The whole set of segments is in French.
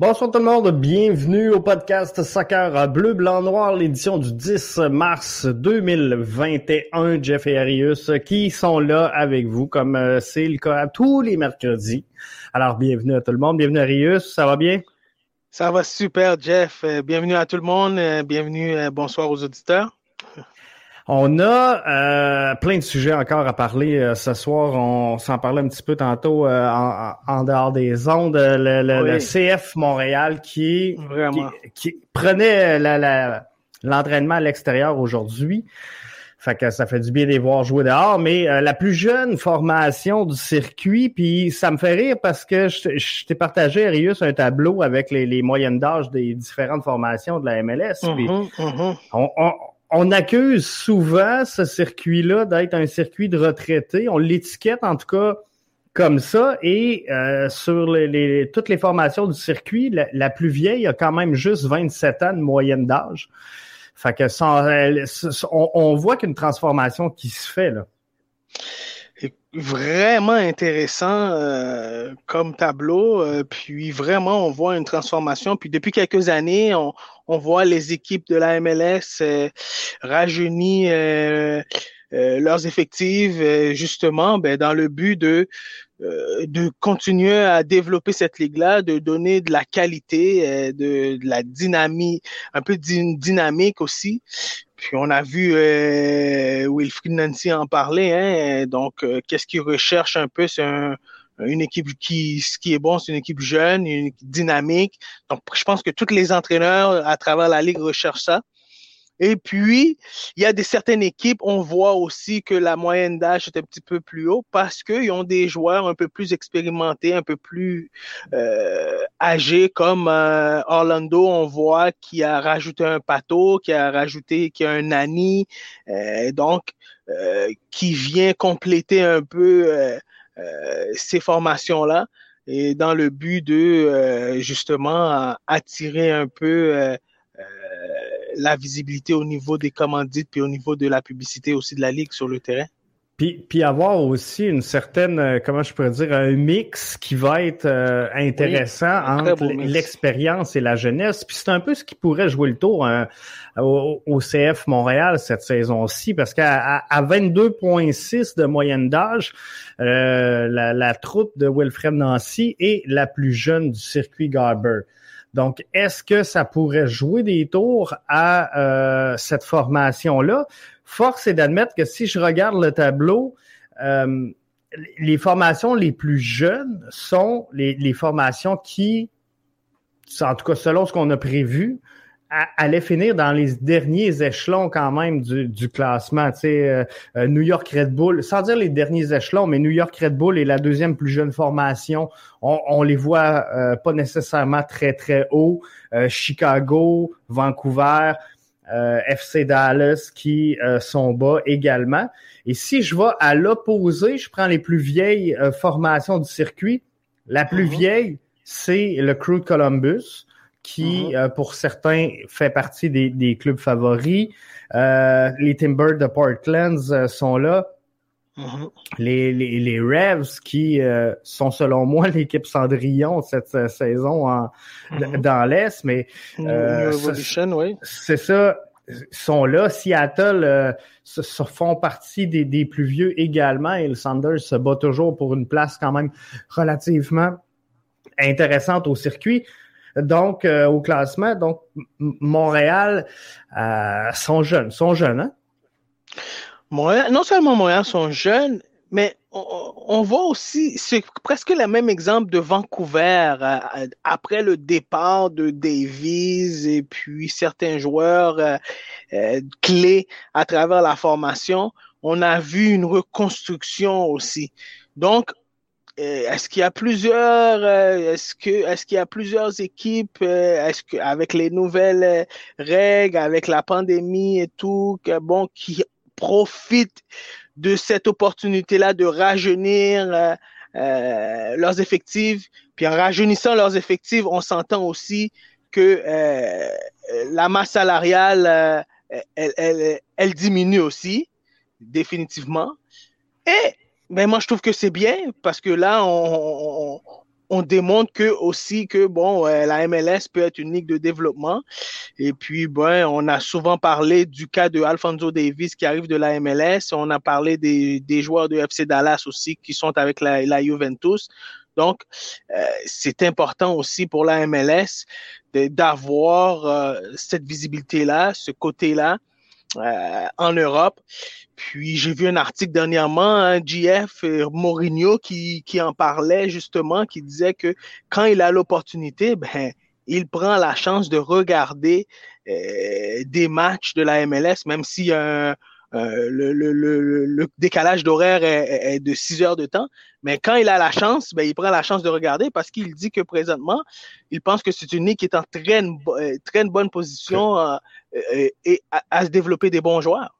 Bonsoir tout le monde, bienvenue au podcast Soccer Bleu, Blanc, Noir, l'édition du 10 mars 2021. Jeff et Arius qui sont là avec vous comme euh, c'est le cas tous les mercredis. Alors bienvenue à tout le monde, bienvenue Arius, ça va bien? Ça va super Jeff, euh, bienvenue à tout le monde, euh, bienvenue, bonsoir aux auditeurs. On a euh, plein de sujets encore à parler euh, ce soir. On s'en parlait un petit peu tantôt euh, en, dehors des ondes. Le, CF Montréal qui, qui, prenait l'entraînement à l'extérieur aujourd'hui. Fait que ça fait du bien de les voir jouer dehors, mais la plus jeune formation du circuit, puis ça me fait rire parce que je, t'ai partagé, Arius, un tableau avec les, moyennes d'âge des différentes formations de la MLS. On, on accuse souvent ce circuit-là d'être un circuit de retraités. On l'étiquette en tout cas comme ça. Et euh, sur toutes les formations du circuit, la, plus vieille a quand même juste 27 ans de moyenne d'âge. Fait que on, on, voit qu'une transformation qui se fait là vraiment intéressant euh, comme tableau. Euh, puis vraiment, on voit une transformation. Puis depuis quelques années, on, on voit les équipes de la MLS euh, rajeunir euh, leurs effectifs justement ben, dans le but de de continuer à développer cette ligue-là, de donner de la qualité, de, de la dynamique, un peu de dynamique aussi. Puis on a vu euh, Wilfried Nancy en parler. Hein, donc, euh, qu'est-ce qu'il recherche un peu? C'est une équipe qui, ce qui est bon, c'est une équipe jeune, une équipe dynamique. Donc, je pense que tous les entraîneurs à travers la ligue recherchent ça. Et puis, il y a des certaines équipes, on voit aussi que la moyenne d'âge est un petit peu plus haut parce qu'ils ont des joueurs un peu plus expérimentés, un peu plus euh, âgés, comme euh, Orlando, on voit qui a rajouté un pato, qui a rajouté, qui a un nani, euh, donc qui vient compléter un peu ces formations-là et dans le but de justement attirer un peu la visibilité au niveau des commandites puis au niveau de la publicité aussi de la ligue sur le terrain? Puis, puis avoir aussi une certaine, euh, comment je pourrais dire, un mix qui va être euh, intéressant entre l'expérience et la jeunesse. Puis c'est un peu ce qui pourrait jouer le tour hein, au, CF Montréal cette saison-ci, parce qu'à à, 22,6 de moyenne d'âge, euh, la, la troupe de Wilfred Nancy est la plus jeune du circuit Garber. Donc, est-ce que ça pourrait jouer des tours à euh, cette formation-là? Force est d'admettre que si je regarde le tableau, euh, les formations les plus jeunes sont les, les formations qui, en tout cas selon ce qu'on a prévu, allait finir dans les derniers échelons quand même du, du classement. Tu sais, euh, euh, New York Red Bull, sans dire les derniers échelons, mais New York Red Bull est la deuxième plus jeune formation. On, on les voit euh, pas nécessairement très très haut. Chicago, Vancouver, FC Dallas qui sont bas également. Et si je vais à l'opposé, je prends les plus vieilles formations du circuit. La plus mm-hmm. vieille, c'est le Crew de Columbus qui, mm-hmm. euh, pour certains, fait partie des, clubs favoris. Euh, les Timbers de Portland euh, sont là. Mm-hmm. les, les, les, Revs qui sont selon moi l'équipe Cendrillon cette saison en, mm-hmm. dans l'Est, mais oui. c'est ça, sont là. Seattle se, font partie des, des, plus vieux également et le Sanders se bat toujours pour une place quand même relativement intéressante au circuit donc euh, au classement. Donc Montréal euh, sont jeunes, sont jeunes, hein? Montréal, non seulement Montréal sont jeunes, mais on, voit aussi, c'est presque le même exemple de Vancouver euh, après le départ de Davies et puis certains joueurs clés à travers la formation. On a vu une reconstruction aussi. Donc, euh, est-ce qu'il y a plusieurs euh, est-ce que est-ce qu'il y a plusieurs équipes euh, est-ce que avec les nouvelles règles avec la pandémie et tout que, bon qui profitent de cette opportunité là de rajeunir leurs effectifs? Puis en rajeunissant leurs effectifs on s'entend aussi que la masse salariale elle, elle, elle diminue aussi définitivement. Et mais moi, je trouve que c'est bien parce que là, on, on démontre que aussi que bon, la MLS peut être une ligue de développement. Et puis, ben, on a souvent parlé du cas de Alfonso Davis qui arrive de la MLS. On a parlé des, des joueurs de FC Dallas aussi qui sont avec la, la Juventus. Donc, euh, c'est important aussi pour la MLS d'avoir euh, cette visibilité-là, ce côté-là euh, en Europe. Puis j'ai vu un article dernièrement, un GF Mourinho qui, qui en parlait justement, qui disait que quand il a l'opportunité, ben il prend la chance de regarder des matchs de la MLS, même a un, euh, le, le, le, décalage d'horaire est, de 6 heures de temps, mais quand il a la chance, ben, il prend la chance de regarder parce qu'il dit que présentement, il pense que c'est une ligue qui est en très, euh, très bonne position euh, et à se développer des bons joueurs.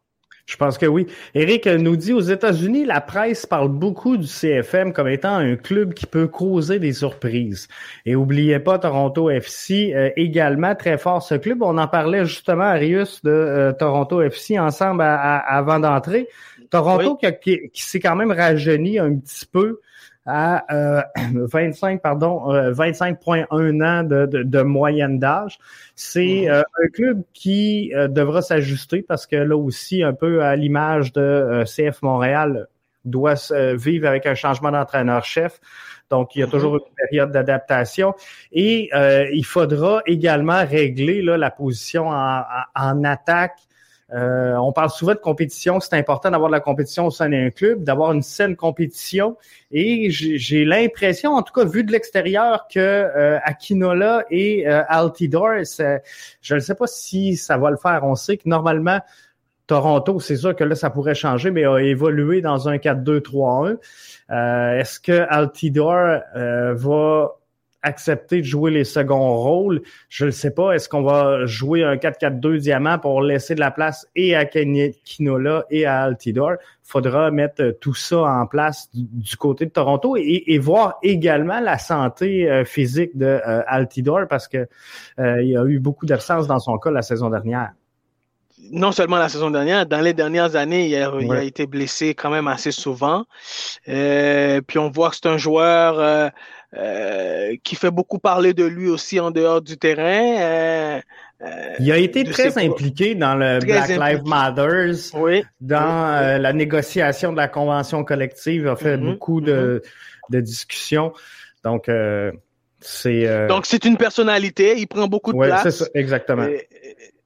Je pense que oui. Eric nous dit aux États-Unis, la presse parle beaucoup du CFM comme étant un club qui peut causer des surprises. Et oubliez pas Toronto FC euh, également très fort ce club. On en parlait justement Arius de euh, Toronto FC ensemble avant d'entrer. Toronto qui, qui s'est quand même rajeuni un petit peu à euh, 25 pardon 25.1 euh, ans de, de, moyenne d'âge. C'est mhm. euh, un club qui euh, devra s'ajuster parce que là aussi un peu à l'image de CF Montréal doit vivre avec un changement d'entraîneur-chef. Donc, il y a mhm. toujours une période d'adaptation. Et il faudra également régler là, la position en, en attaque euh, on parle souvent de compétition, c'est important d'avoir de la compétition au sein d'un club, d'avoir une saine compétition. Et j'ai l'impression, en tout cas vu de l'extérieur, que euh, Akinola et euh, Altidor, je ne sais pas si ça va le faire. On sait que normalement, Toronto, c'est sûr que là, ça pourrait changer, mais a évolué dans un 4-2-3-1. Euh, est-ce que Altidor va accepter de jouer les seconds rôles. Je ne sais pas. Est-ce qu'on va jouer un 4-4-2 diamant pour laisser de la place et à Kinola et à Altidor? Faudra mettre tout ça en place du, côté de Toronto et, voir également la santé euh, physique de euh, parce que euh, il y a eu beaucoup d'absence dans son cas la saison dernière non seulement la saison dernière, dans les dernières années, il a, été blessé quand même assez souvent. puis on voit que c'est un joueur euh, qui fait beaucoup parler de lui aussi en dehors du terrain. Euh, euh, il a été très impliqué dans le Black Lives Matter, oui, dans la négociation de la convention collective, il a fait mm-hmm, beaucoup de, mm-hmm. de, discussions. Donc, c'est... Donc, c'est une personnalité, il prend beaucoup de place. c'est ça, exactement.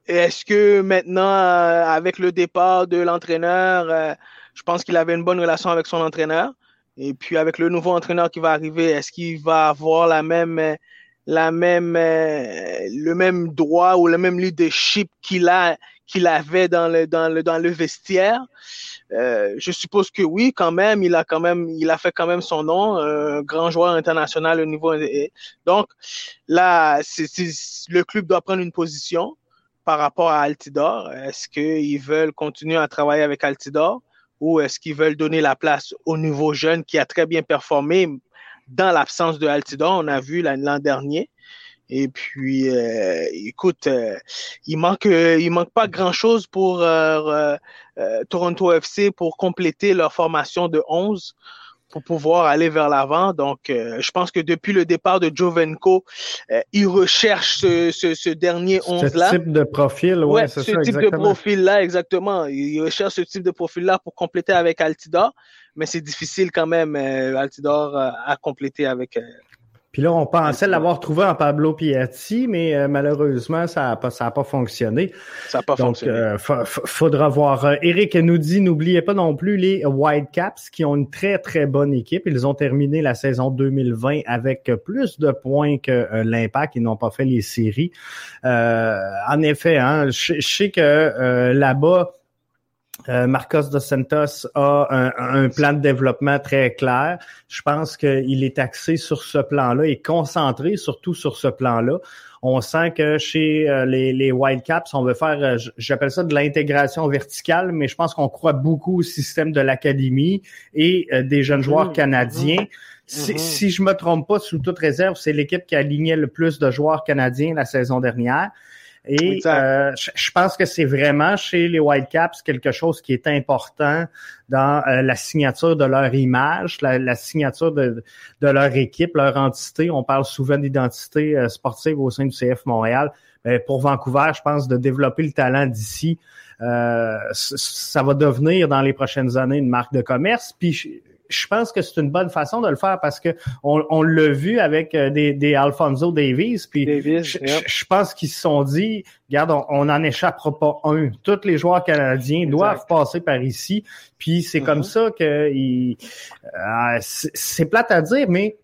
Est-ce que maintenant, avec le départ de l'entraîneur, je pense qu'il avait une bonne relation avec son entraîneur? Et puis avec le nouveau entraîneur qui va arriver, est-ce qu'il va avoir la même, la même, le même droit ou le même leadership qu'il a, qu'il avait dans le, dans le, dans le vestiaire? Euh, je suppose que oui, quand même. Il a quand même, il a fait quand même son nom, un grand joueur international au niveau. Donc là, c'est, le club doit prendre une position par rapport à Altidor. Est-ce qu'ils veulent continuer à travailler avec Altidor? Ou est-ce qu'ils veulent donner la place au nouveau jeune qui a très bien performé dans l'absence de Altidor, on a vu l'an dernier. Et puis, euh, écoute, euh, il manque, euh, il manque pas grand chose pour Toronto FC pour compléter leur formation de 11 pour pouvoir aller vers l'avant. Donc, euh, je pense que depuis le départ de Jovenko, euh, il recherche ce, ce, ce dernier 11-là. Ce type de profil, ouais, c'est ce type de profil-là, exactement. Il recherche ce type de profil-là pour compléter avec Altidor, mais c'est difficile quand même, euh, Altidor, à compléter avec, puis là, on pensait l'avoir trouvé en Pablo Piatti, mais euh, malheureusement, ça n'a pas, ça pas fonctionné. Ça n'a pas Donc, fonctionné. Euh, faudra voir. Euh, Eric nous dit, n'oubliez pas non plus les Whitecaps qui ont une très, très bonne équipe. Ils ont terminé la saison 2020 avec plus de points que l'Impact. Ils n'ont pas fait les séries. en effet, hein, je, je sais que là-bas, euh, Marcos dos Santos a un, plan de développement très clair. Je pense qu'il est axé sur ce plan-là et concentré surtout sur ce plan-là. On sent que chez euh, les, les Whitecaps, on veut faire, euh, j'appelle ça de l'intégration verticale, mais je pense qu'on croit beaucoup au système de l'académie et des jeunes joueurs mmh, canadiens. Mmh, si, mmh. si, je me trompe pas, sous toute réserve, c'est l'équipe qui a aligné le plus de joueurs canadiens la saison dernière. Et euh, je pense que c'est vraiment chez les Whitecaps quelque chose qui est important dans euh, la signature de leur image, la, signature de, de, leur équipe, leur entité. On parle souvent d'identité euh, sportive au sein du CF Montréal. Mais pour Vancouver, je pense de développer le talent d'ici. ça va devenir dans les prochaines années une marque de commerce. Puis je pense que c'est une bonne façon de le faire parce que on, on l'a vu avec euh, des, des Alfonso Davies. Puis je, pense qu'ils se sont dit, regarde, on n'en échappera pas un. Tous les joueurs canadiens doivent passer par ici. Puis c'est comme mm-hmm. ça que euh, c'est plate à dire, mais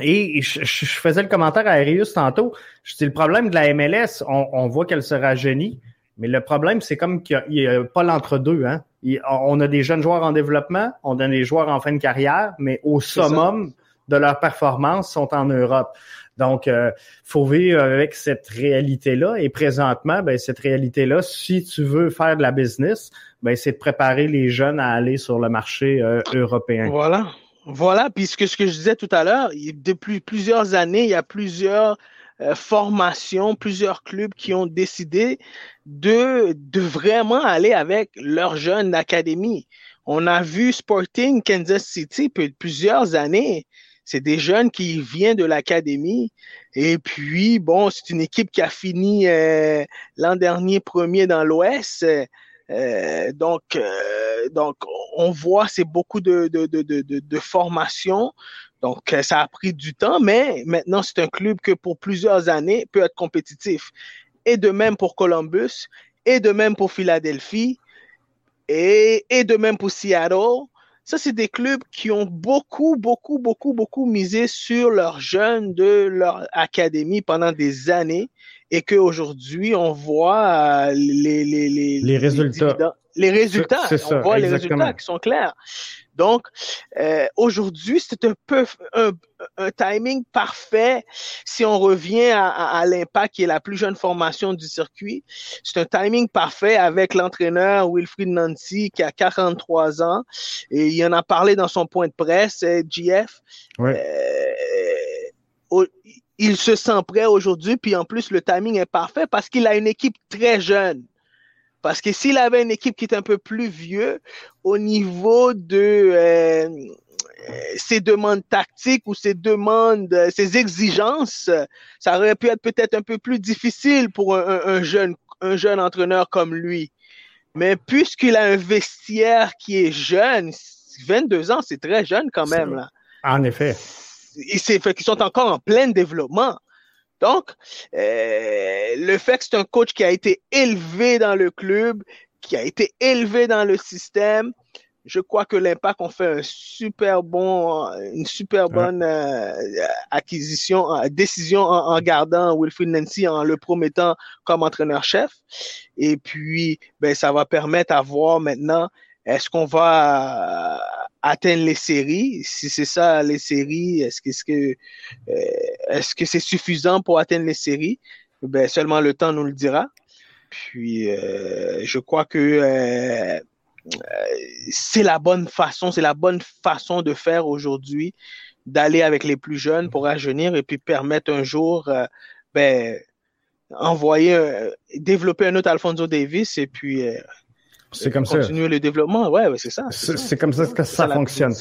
et je, faisais le commentaire à Arius tantôt. Je dis le problème de la MLS, on, on voit qu'elle se rajeunit. Mais le problème, c'est comme qu'il n'y a, pas l'entre-deux. Hein? On a des jeunes joueurs en développement, on a des joueurs en fin de carrière, mais au summum de leur performance sont en Europe. Donc, euh, faut vivre avec cette réalité-là. Et présentement, ben, cette réalité-là, si tu veux faire de la business, ben, c'est de préparer les jeunes à aller sur le marché euh, européen. Voilà. Voilà, puisque ce que je disais tout à l'heure, depuis plusieurs années, il y a plusieurs euh, formations, plusieurs clubs qui ont décidé de, de vraiment aller avec leurs jeunes d'académie. On a vu Sporting Kansas City plusieurs années. C'est des jeunes qui viennent de l'académie. Et puis, bon, c'est une équipe qui a fini euh, l'an dernier premier dans l'Ouest. Euh, donc, euh, donc, on voit, c'est beaucoup de, de, de, de, de formation. Donc, euh, ça a pris du temps, mais maintenant, c'est un club que pour plusieurs années peut être compétitif. Et de même pour Columbus, et de même pour Philadelphie, et, et de même pour Seattle. Ça, c'est des clubs qui ont beaucoup, beaucoup, beaucoup, beaucoup misé sur leurs jeunes de leur académie pendant des années et qu'aujourd'hui, on voit euh, les, les, les, les résultats. Les, résultats, on voit les résultats qui sont clairs. Donc, euh, aujourd'hui, c'est un peu un, timing parfait si on revient à, à, l'Impact, qui est la plus jeune formation du circuit. C'est un timing parfait avec l'entraîneur Wilfried Nancy, qui a 43 ans, et il en a parlé dans son point de presse, GF. Ouais. Euh, il se sent prêt aujourd'hui, puis en plus, le timing est parfait parce qu'il a une équipe très jeune. Parce que s'il avait une équipe qui est un peu plus vieux au niveau de euh, ses demandes tactiques ou ses demandes, ses exigences, ça aurait pu être peut-être un peu plus difficile pour un, jeune, un jeune entraîneur comme lui. Mais puisqu'il a un vestiaire qui est jeune, 22 ans, c'est très jeune quand même. Là. En effet. Fait qu'ils sont encore en plein développement. Donc, euh, le fait que c'est un coach qui a été élevé dans le club, qui a été élevé dans le système, je crois que l'Impact ont fait un super bon, une super bonne euh, acquisition, euh, décision en, gardant Wilfried Nancy en le promettant comme entraîneur-chef. Et puis, ben, ça va permettre à voir maintenant est-ce qu'on va atteindre les séries? Si c'est ça, les séries, est-ce que, euh, est-ce que c'est suffisant pour atteindre les séries? Ben, seulement le temps nous le dira. Puis, euh, je crois que euh, c'est la bonne façon, c'est la bonne façon de faire aujourd'hui, d'aller avec les plus jeunes pour rajeunir et puis permettre un jour, ben, envoyer, développer un autre Alfonso Davis et puis c'est comme ça. Continuer le développement, ouais, ouais c'est ça. C'est comme ça que ça, fonctionne.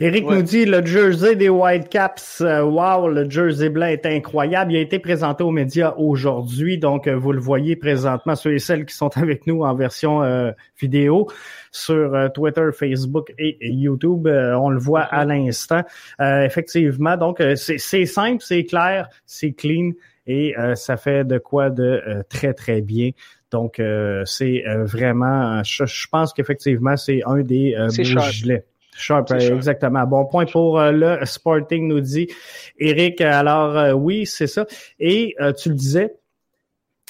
Eric nous dit le jersey des Whitecaps, euh, wow, le jersey blanc est incroyable. Il a été présenté aux médias aujourd'hui, donc euh, vous le voyez présentement ceux et celles qui sont avec nous en version euh, vidéo sur Twitter, Facebook et, YouTube. on le voit à l'instant. effectivement, donc c'est simple, c'est clair, c'est clean et ça fait de quoi de très très bien. Donc, euh, c'est euh, vraiment, je, pense qu'effectivement, c'est un des euh, beaux gilets. Sharp, exactement. Bon point pour le Sporting, nous dit Eric. Alors, oui, c'est ça. Et tu le disais,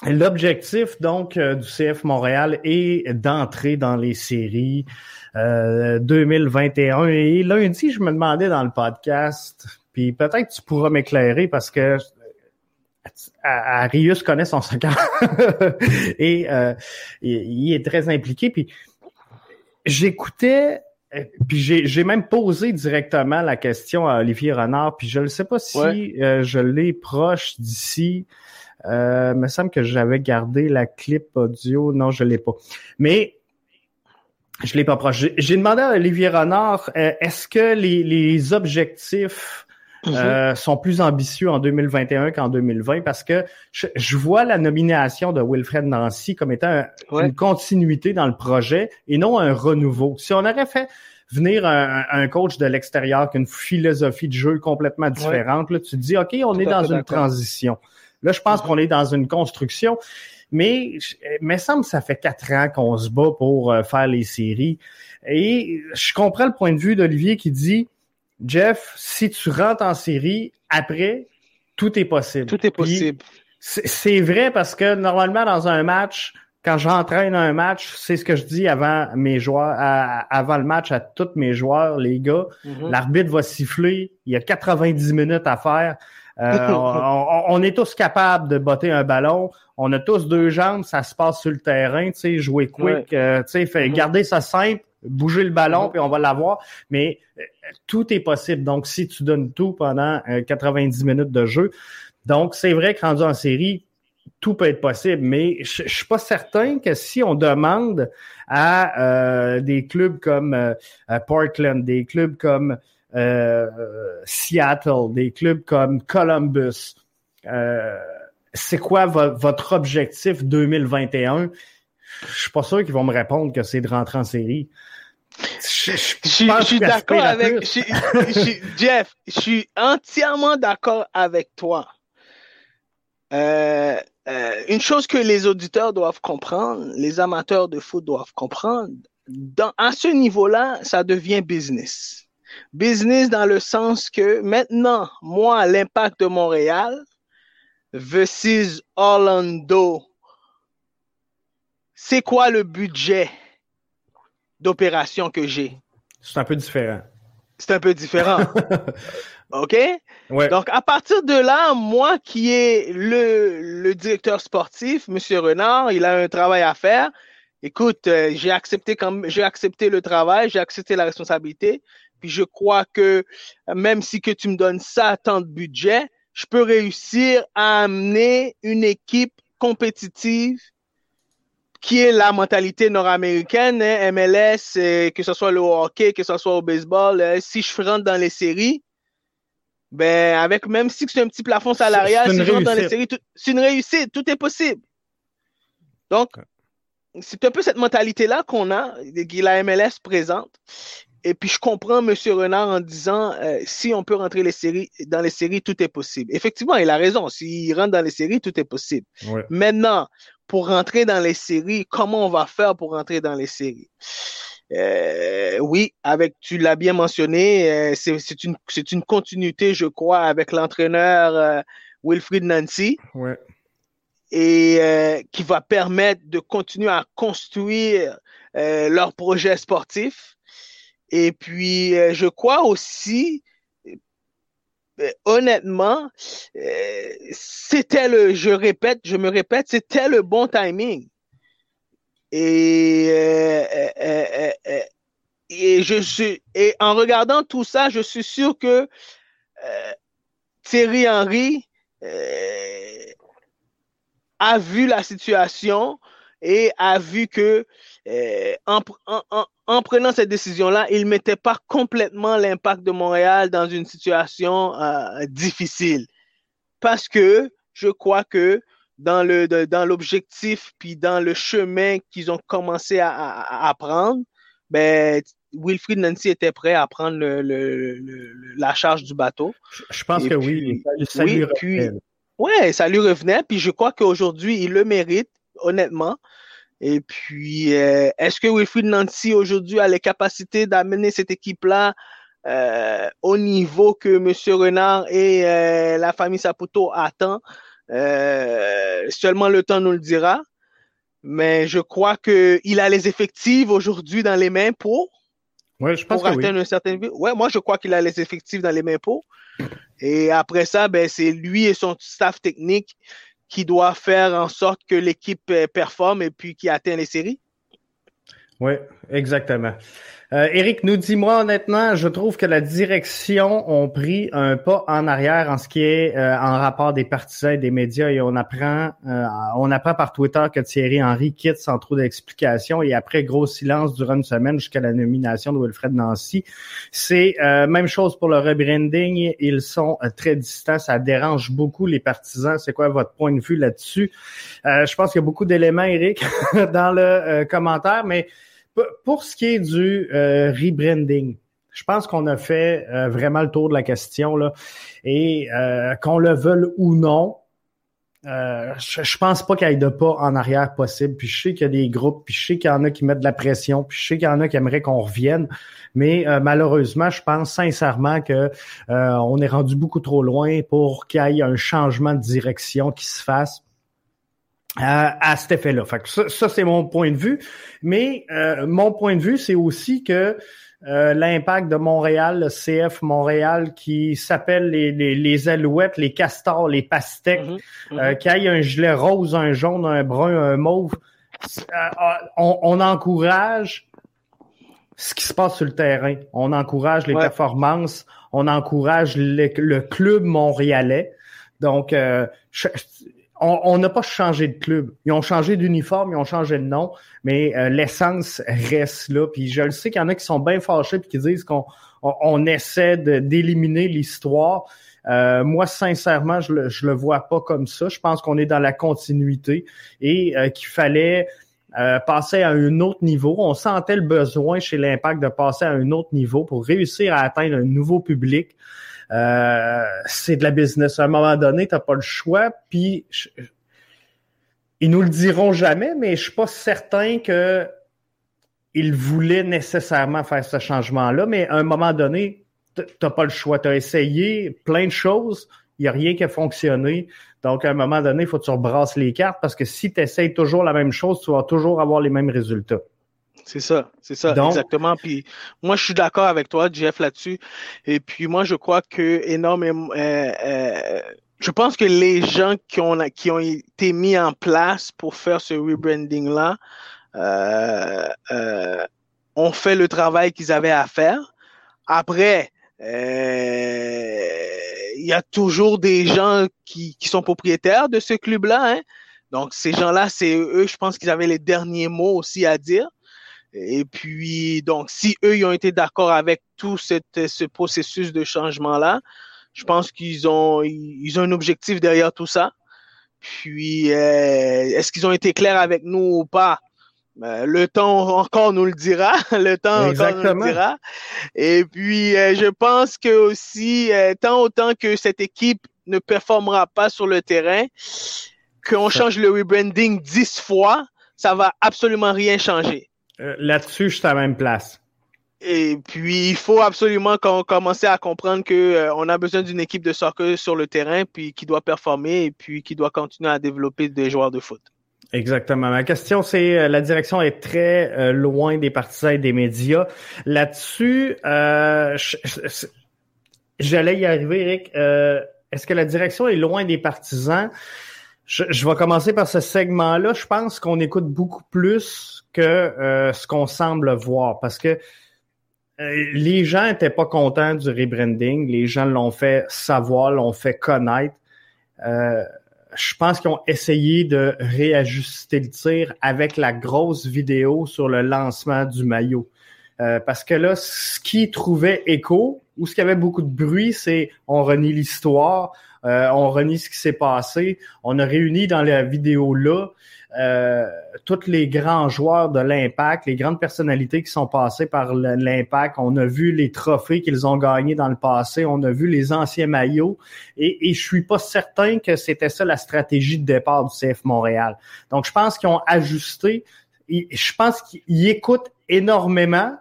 L'objectif donc du CF Montréal est d'entrer dans les séries 2021. Et lundi, je me demandais dans le podcast, puis peut-être tu pourras m'éclairer parce que Arius connaît son soccer et euh, il, est très impliqué. Puis j'écoutais puis j'ai même posé directement la question à Olivier Renard, puis je ne sais pas si euh, je l'ai proche d'ici. Euh, il me semble que j'avais gardé la clip audio. Non, je l'ai pas. Mais je l'ai pas proche. J'ai demandé à Olivier Renard, euh, est-ce que les, les objectifs Mhm. Euh, sont plus ambitieux en 2021 qu'en 2020 parce que je, vois la nomination de Wilfred Nancy comme étant une continuité dans le projet et non un renouveau. Si on aurait fait venir un, coach de l'extérieur qui a une philosophie de jeu complètement différente, là, tu te dis, OK, on est dans une transition. Là, je pense mhm. qu'on est dans une construction. Mais, mais semble que ça fait quatre ans qu'on se bat pour euh, faire les séries. Et je comprends le point de vue d'Olivier qui dit, Jeff, si tu rentres en série, après, tout est possible. Tout est possible. C'est vrai parce que normalement, dans un match, quand j'entraîne un match, c'est ce que je dis avant mes joueurs, avant le match à tous mes joueurs, les gars. Mm-hmm. L'arbitre va siffler. Il y a 90 minutes à faire. Euh, on, est tous capables de botter un ballon. On a tous deux jambes, ça se passe sur le terrain, tu sais, jouer quick, euh, tu sais, mm-hmm. garder ça simple bouger le ballon, puis on va l'avoir. Mais euh, tout est possible. Donc, si tu donnes tout pendant 90 euh, minutes de jeu, donc c'est vrai que rendu en série, tout peut être possible, mais je, ne suis pas certain que si on demande à euh, des clubs comme Portland, des clubs comme Seattle, des clubs comme Columbus, c'est quoi votre objectif 2021? Je suis pas sûr qu'ils vont me répondre que c'est de rentrer en série. Je, suis d'accord avec Jeff. Je suis entièrement d'accord avec toi. Euh, euh, une chose que les auditeurs doivent comprendre, les amateurs de foot doivent comprendre, dans, à ce niveau-là, ça devient business. Business dans le sens que maintenant, moi, l'impact de Montréal versus Orlando, c'est quoi le budget? D'opération que j'ai. C'est un peu différent. C'est un peu différent. OK? Donc, à partir de là, moi qui est le, le directeur sportif, M. Renard, il a un travail à faire. Écoute, euh, j'ai accepté comme j'ai accepté le travail, j'ai accepté la responsabilité. Puis je crois que même si que tu me donnes ça tant de budget, je peux réussir à amener une équipe compétitive qui est la mentalité nord-américaine, hein, MLS, euh, que ce soit le hockey, que ce soit au baseball, euh, si je rentre dans les séries, ben avec même si c'est un petit plafond salarial, si je rentre dans les séries, c'est une réussite, tout est possible. Donc, c'est un peu cette mentalité-là qu'on a, que la MLS présente. Et puis, je comprends M. Renard en disant, euh, si on peut rentrer les séries, dans les séries, tout est possible. Effectivement, il a raison. S'il rentre dans les séries, tout est possible. Maintenant, pour rentrer dans les séries, comment on va faire pour rentrer dans les séries? Euh, oui, avec tu l'as bien mentionné, euh, c'est une c'est une continuité, je crois, avec l'entraîneur euh, Wilfried Nancy. Ouais. Et qui va permettre de continuer à construire leur projet sportif. Et puis, je crois aussi euh, honnêtement, euh, c'était le, je répète, je me répète, c'était le bon timing. Et, euh, et je suis, et en regardant tout ça, je suis sûr que Thierry Henry a vu la situation et a vu que en, en prenant cette décision-là, il ne mettait pas complètement l'impact de Montréal dans une situation euh, difficile. Parce que je crois que dans le dans l'objectif puis dans le chemin qu'ils ont commencé à, à, prendre, ben Wilfried Nancy était prêt à prendre le, la charge du bateau. Je pense que oui. Ça, lui revenait. ouais, ça lui revenait. Puis je crois qu'aujourd'hui, il le mérite, honnêtement. Et puis, euh, est-ce que Wilfried Nancy aujourd'hui a les capacités d'amener cette équipe-là euh, au niveau que M. Renard et euh, la famille Saputo attendent? seulement le temps nous le dira. Mais je crois qu'il a les effectifs aujourd'hui dans les mains pour, ouais, je pense pour atteindre un certain Ouais, moi je crois qu'il a les effectifs dans les mains pour. Et après ça, ben, c'est lui et son staff technique qui doit faire en sorte que l'équipe euh, performe et puis qui atteint les séries? Oui, exactement. Euh, Eric, nous dis-moi honnêtement, je trouve que la direction ont pris un pas en arrière en ce qui est euh, en rapport des partisans et des médias et on apprend euh, on apprend par Twitter que Thierry Henry quitte sans trop d'explications et après gros silence durant une semaine jusqu'à la nomination de Wilfred Nancy. C'est même chose pour le rebranding, ils sont très distants, ça dérange beaucoup les partisans. C'est quoi votre point de vue là-dessus? je pense qu'il y a beaucoup d'éléments, Eric, dans le commentaire, mais pour ce qui est du euh, rebranding, je pense qu'on a fait euh, vraiment le tour de la question là. Et euh, qu'on le veuille ou non, je, je, pense pas qu'il y ait de pas en arrière possible. Puis je sais qu'il y a des groupes, puis je sais qu'il y en a qui mettent de la pression, puis je sais qu'il y en a qui aimeraient qu'on revienne. Mais malheureusement, je pense sincèrement que on est rendu beaucoup trop loin pour qu'il y ait un changement de direction qui se fasse à, cet effet-là. ça, ça c'est mon point de vue. Mais euh, mon point de vue, c'est aussi que euh, l'impact de Montréal, le CF Montréal, qui s'appelle les, les, les, alouettes, les castors, les pastèques, mm qui aille un gilet rose, un jaune, un brun, un mauve, on, on, encourage ce qui se passe sur le terrain. On encourage les performances, on encourage le, club montréalais. Donc, on n'a pas changé de club. Ils ont changé d'uniforme, ils ont changé de nom, mais euh, l'essence reste là. Puis je le sais qu'il y en a qui sont bien fâchés et qui disent qu'on on, essaie d'éliminer l'histoire. Euh, moi, sincèrement, je le, je le vois pas comme ça. Je pense qu'on est dans la continuité et euh, qu'il fallait passer à un autre niveau. On sentait le besoin chez l'Impact de passer à un autre niveau pour réussir à atteindre un nouveau public. Euh, c'est de la business. À un moment donné, tu n'as pas le choix. Puis ils nous le diront jamais, mais je suis pas certain que ils voulaient nécessairement faire ce changement-là. Mais à un moment donné, t'as pas le choix. Tu as essayé plein de choses. Il n'y a rien qui a fonctionné. Donc, à un moment donné, il faut que tu rebrasses les cartes parce que si tu essayes toujours la même chose, tu vas toujours avoir les mêmes résultats. C'est ça, c'est ça, exactement. Puis moi, je suis d'accord avec toi, Jeff, là-dessus. Et puis moi, je crois que énormément, euh, euh, je pense que les gens qui ont qui ont été mis en place pour faire ce rebranding là euh, ont fait le travail qu'ils avaient à faire. Après, il y a toujours des gens qui, qui sont propriétaires de ce club-là. Hein? Donc, ces gens-là, c'est eux, je pense qu'ils avaient les derniers mots aussi à dire. Et puis, donc, si eux, ils ont été d'accord avec tout cette, ce processus de changement-là, je pense qu'ils ont, ils ont un objectif derrière tout ça. Puis, euh, est-ce qu'ils ont été clairs avec nous ou pas? Ben, le temps encore nous le dira. le temps encore nous le dira. Et puis, euh, je pense que aussi, euh, tant autant que cette équipe ne performera pas sur le terrain, qu'on change le rebranding dix fois, ça va absolument rien changer. Euh, là-dessus, je suis à la même place. Et puis, il faut absolument commencer à comprendre que euh, on a besoin d'une équipe de soccer sur le terrain, puis qui doit performer et puis qui doit continuer à développer des joueurs de foot. Exactement. Ma question, c'est euh, la direction est très loin des partisans et des médias. Là-dessus, j'allais y arriver, Eric. Est-ce que la direction est loin des partisans? Je, je vais commencer par ce segment-là. Je pense qu'on écoute beaucoup plus que euh, ce qu'on semble voir parce que euh, les gens n'étaient pas contents du rebranding. Les gens l'ont fait savoir, l'ont fait connaître. Euh, je pense qu'ils ont essayé de réajuster le tir avec la grosse vidéo sur le lancement du maillot. parce que là, ce qui trouvait écho ou ce qui avait beaucoup de bruit, c'est on renie l'histoire, on renie ce qui s'est passé, on a réuni dans la vidéo là euh, tous les grands joueurs de l'Impact, les grandes personnalités qui sont passées par l'Impact. On a vu les trophées qu'ils ont gagnés dans le passé. On a vu les anciens maillots. Et, et je suis pas certain que c'était ça la stratégie de départ du CF Montréal. Donc, je pense qu'ils ont ajusté. Je pense qu'ils écoutent énormément.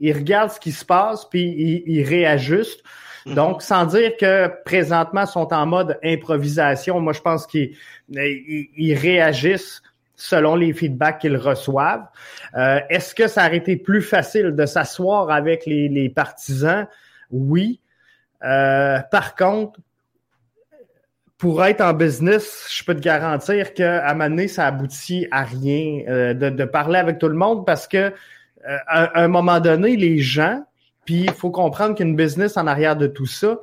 Ils regardent ce qui se passe, puis ils, réajustent. Mm-hmm. Donc, sans dire que présentement sont en mode improvisation, moi je pense qu'ils réagissent selon les feedbacks qu'ils reçoivent. Euh, est-ce que ça aurait été plus facile de s'asseoir avec les, partisans? Oui. Euh, par contre, pour être en business, je peux te garantir qu'à un moment donné, ça aboutit à rien euh, de, parler avec tout le monde parce que à, un moment donné, les gens, puis il faut comprendre qu'il y a une business en arrière de tout ça,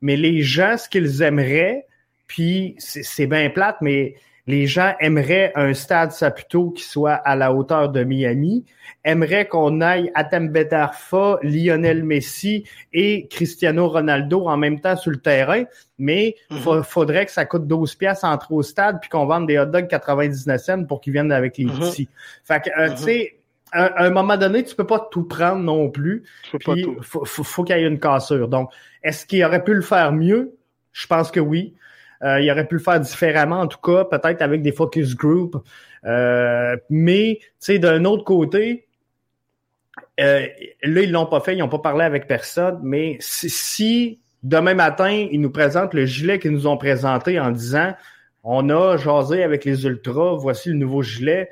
mais les gens, ce qu'ils aimeraient, puis c'est bien plate, mais les gens aimeraient un stade Saputo qui soit à la hauteur de Miami, aimeraient qu'on aille à Betarfa, Lionel Messi et Cristiano Ronaldo en même temps sur le terrain, mais mhm. faudrait que ça coûte 12 pièces entre au stade puis qu'on vende des hot dogs 99 cents pour qu'ils viennent avec les mhm. petits. Fait que, euh, mhm. tu sais, à un moment donné, tu peux pas tout prendre non plus. Puis faut, faut qu'il y ait une cassure. Donc, est-ce qu'il aurait pu le faire mieux? Je pense que oui. Euh, il aurait pu le faire différemment, en tout cas, peut-être avec des focus group. Euh, mais, tu sais, d'un autre côté, euh, là, ils l'ont pas fait, ils n'ont pas parlé avec personne, mais si, demain matin, ils nous présentent le gilet qu'ils nous ont présenté en disant on a jasé avec les ultras, voici le nouveau gilet.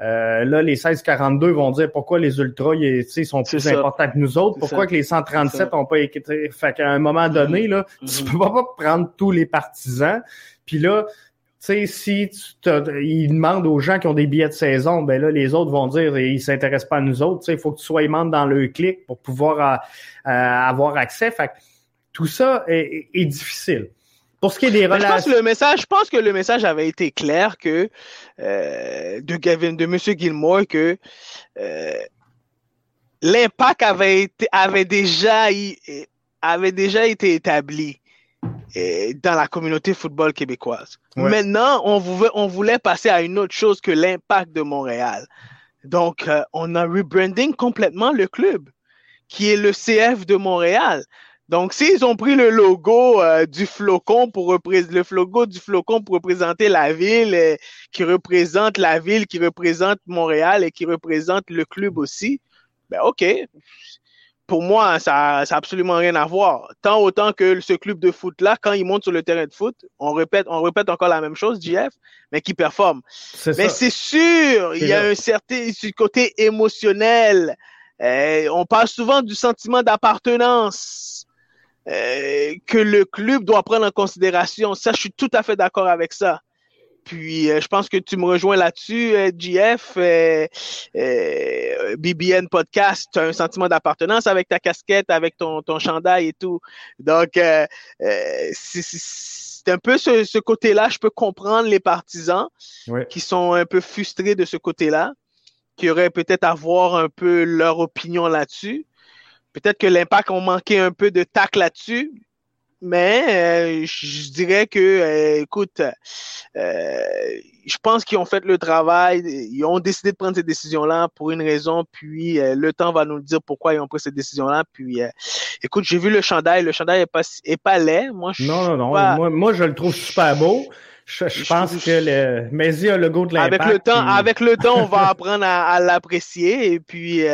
Euh, là, les 1642 vont dire pourquoi les ultras ils, sont plus importants que nous autres, pourquoi que les 137 n'ont pas été. Fait qu'à un moment donné, là, mm-hmm. tu peux pas prendre tous les partisans. Puis là, tu sais, si tu ils demandent aux gens qui ont des billets de saison, ben là, les autres vont dire ils s'intéressent pas à nous autres. Tu sais, il faut que tu sois membre dans le clic pour pouvoir euh, euh, avoir accès. Fait que tout ça est, est difficile. Pour ce qui est des relations. Je pense que le message, je pense que le message avait été clair que euh, de Gavin, de Monsieur Gilmore, que euh, l'impact avait été, avait déjà, avait déjà été établi euh, dans la communauté football québécoise. Maintenant, on voulait, on voulait passer à une autre chose que l'impact de Montréal. Donc, euh, on a rebranding complètement le club, qui est le CF de Montréal. Donc, s'ils ont pris le logo euh, du flocon pour représenter le logo du flocon pour représenter la ville, euh, qui représente la ville, qui représente Montréal et qui représente le club aussi, ben ok. Pour moi, ça n'a absolument rien à voir. Tant autant que ce club de foot-là, quand il monte sur le terrain de foot, on répète, on répète encore la même chose, JF, mais qui performe. Mais c'est sûr, il y a un certain côté émotionnel. Euh, on parle souvent du sentiment d'appartenance euh, que le club doit prendre en considération. Ça, je suis tout à fait d'accord avec ça. Puis, euh, je pense que tu me rejoins là-dessus, euh, GF. BBN Podcast, tu as un sentiment d'appartenance avec ta casquette, avec ton, ton chandail et tout. Donc, c'est un peu ce, ce côté-là. Je peux comprendre les partisans qui sont un peu frustrés de ce côté-là, qui auraient peut-être à voir un peu leur opinion là-dessus. Peut-être que l'impact ont manqué un peu de tac là-dessus, mais euh, je dirais que, euh, écoute, euh, je pense qu'ils ont fait le travail, ils ont décidé de prendre cette décision-là pour une raison, puis le temps va nous dire pourquoi ils ont pris cette décision-là. Puis, écoute, j'ai vu le chandail, le chandail est pas, est pas laid. Moi, je non, non, non, moi, moi, je le trouve super beau. Je, pense que le Messi a le goût de l'impact. Avec le temps, avec le temps, on va apprendre à, à l'apprécier et puis.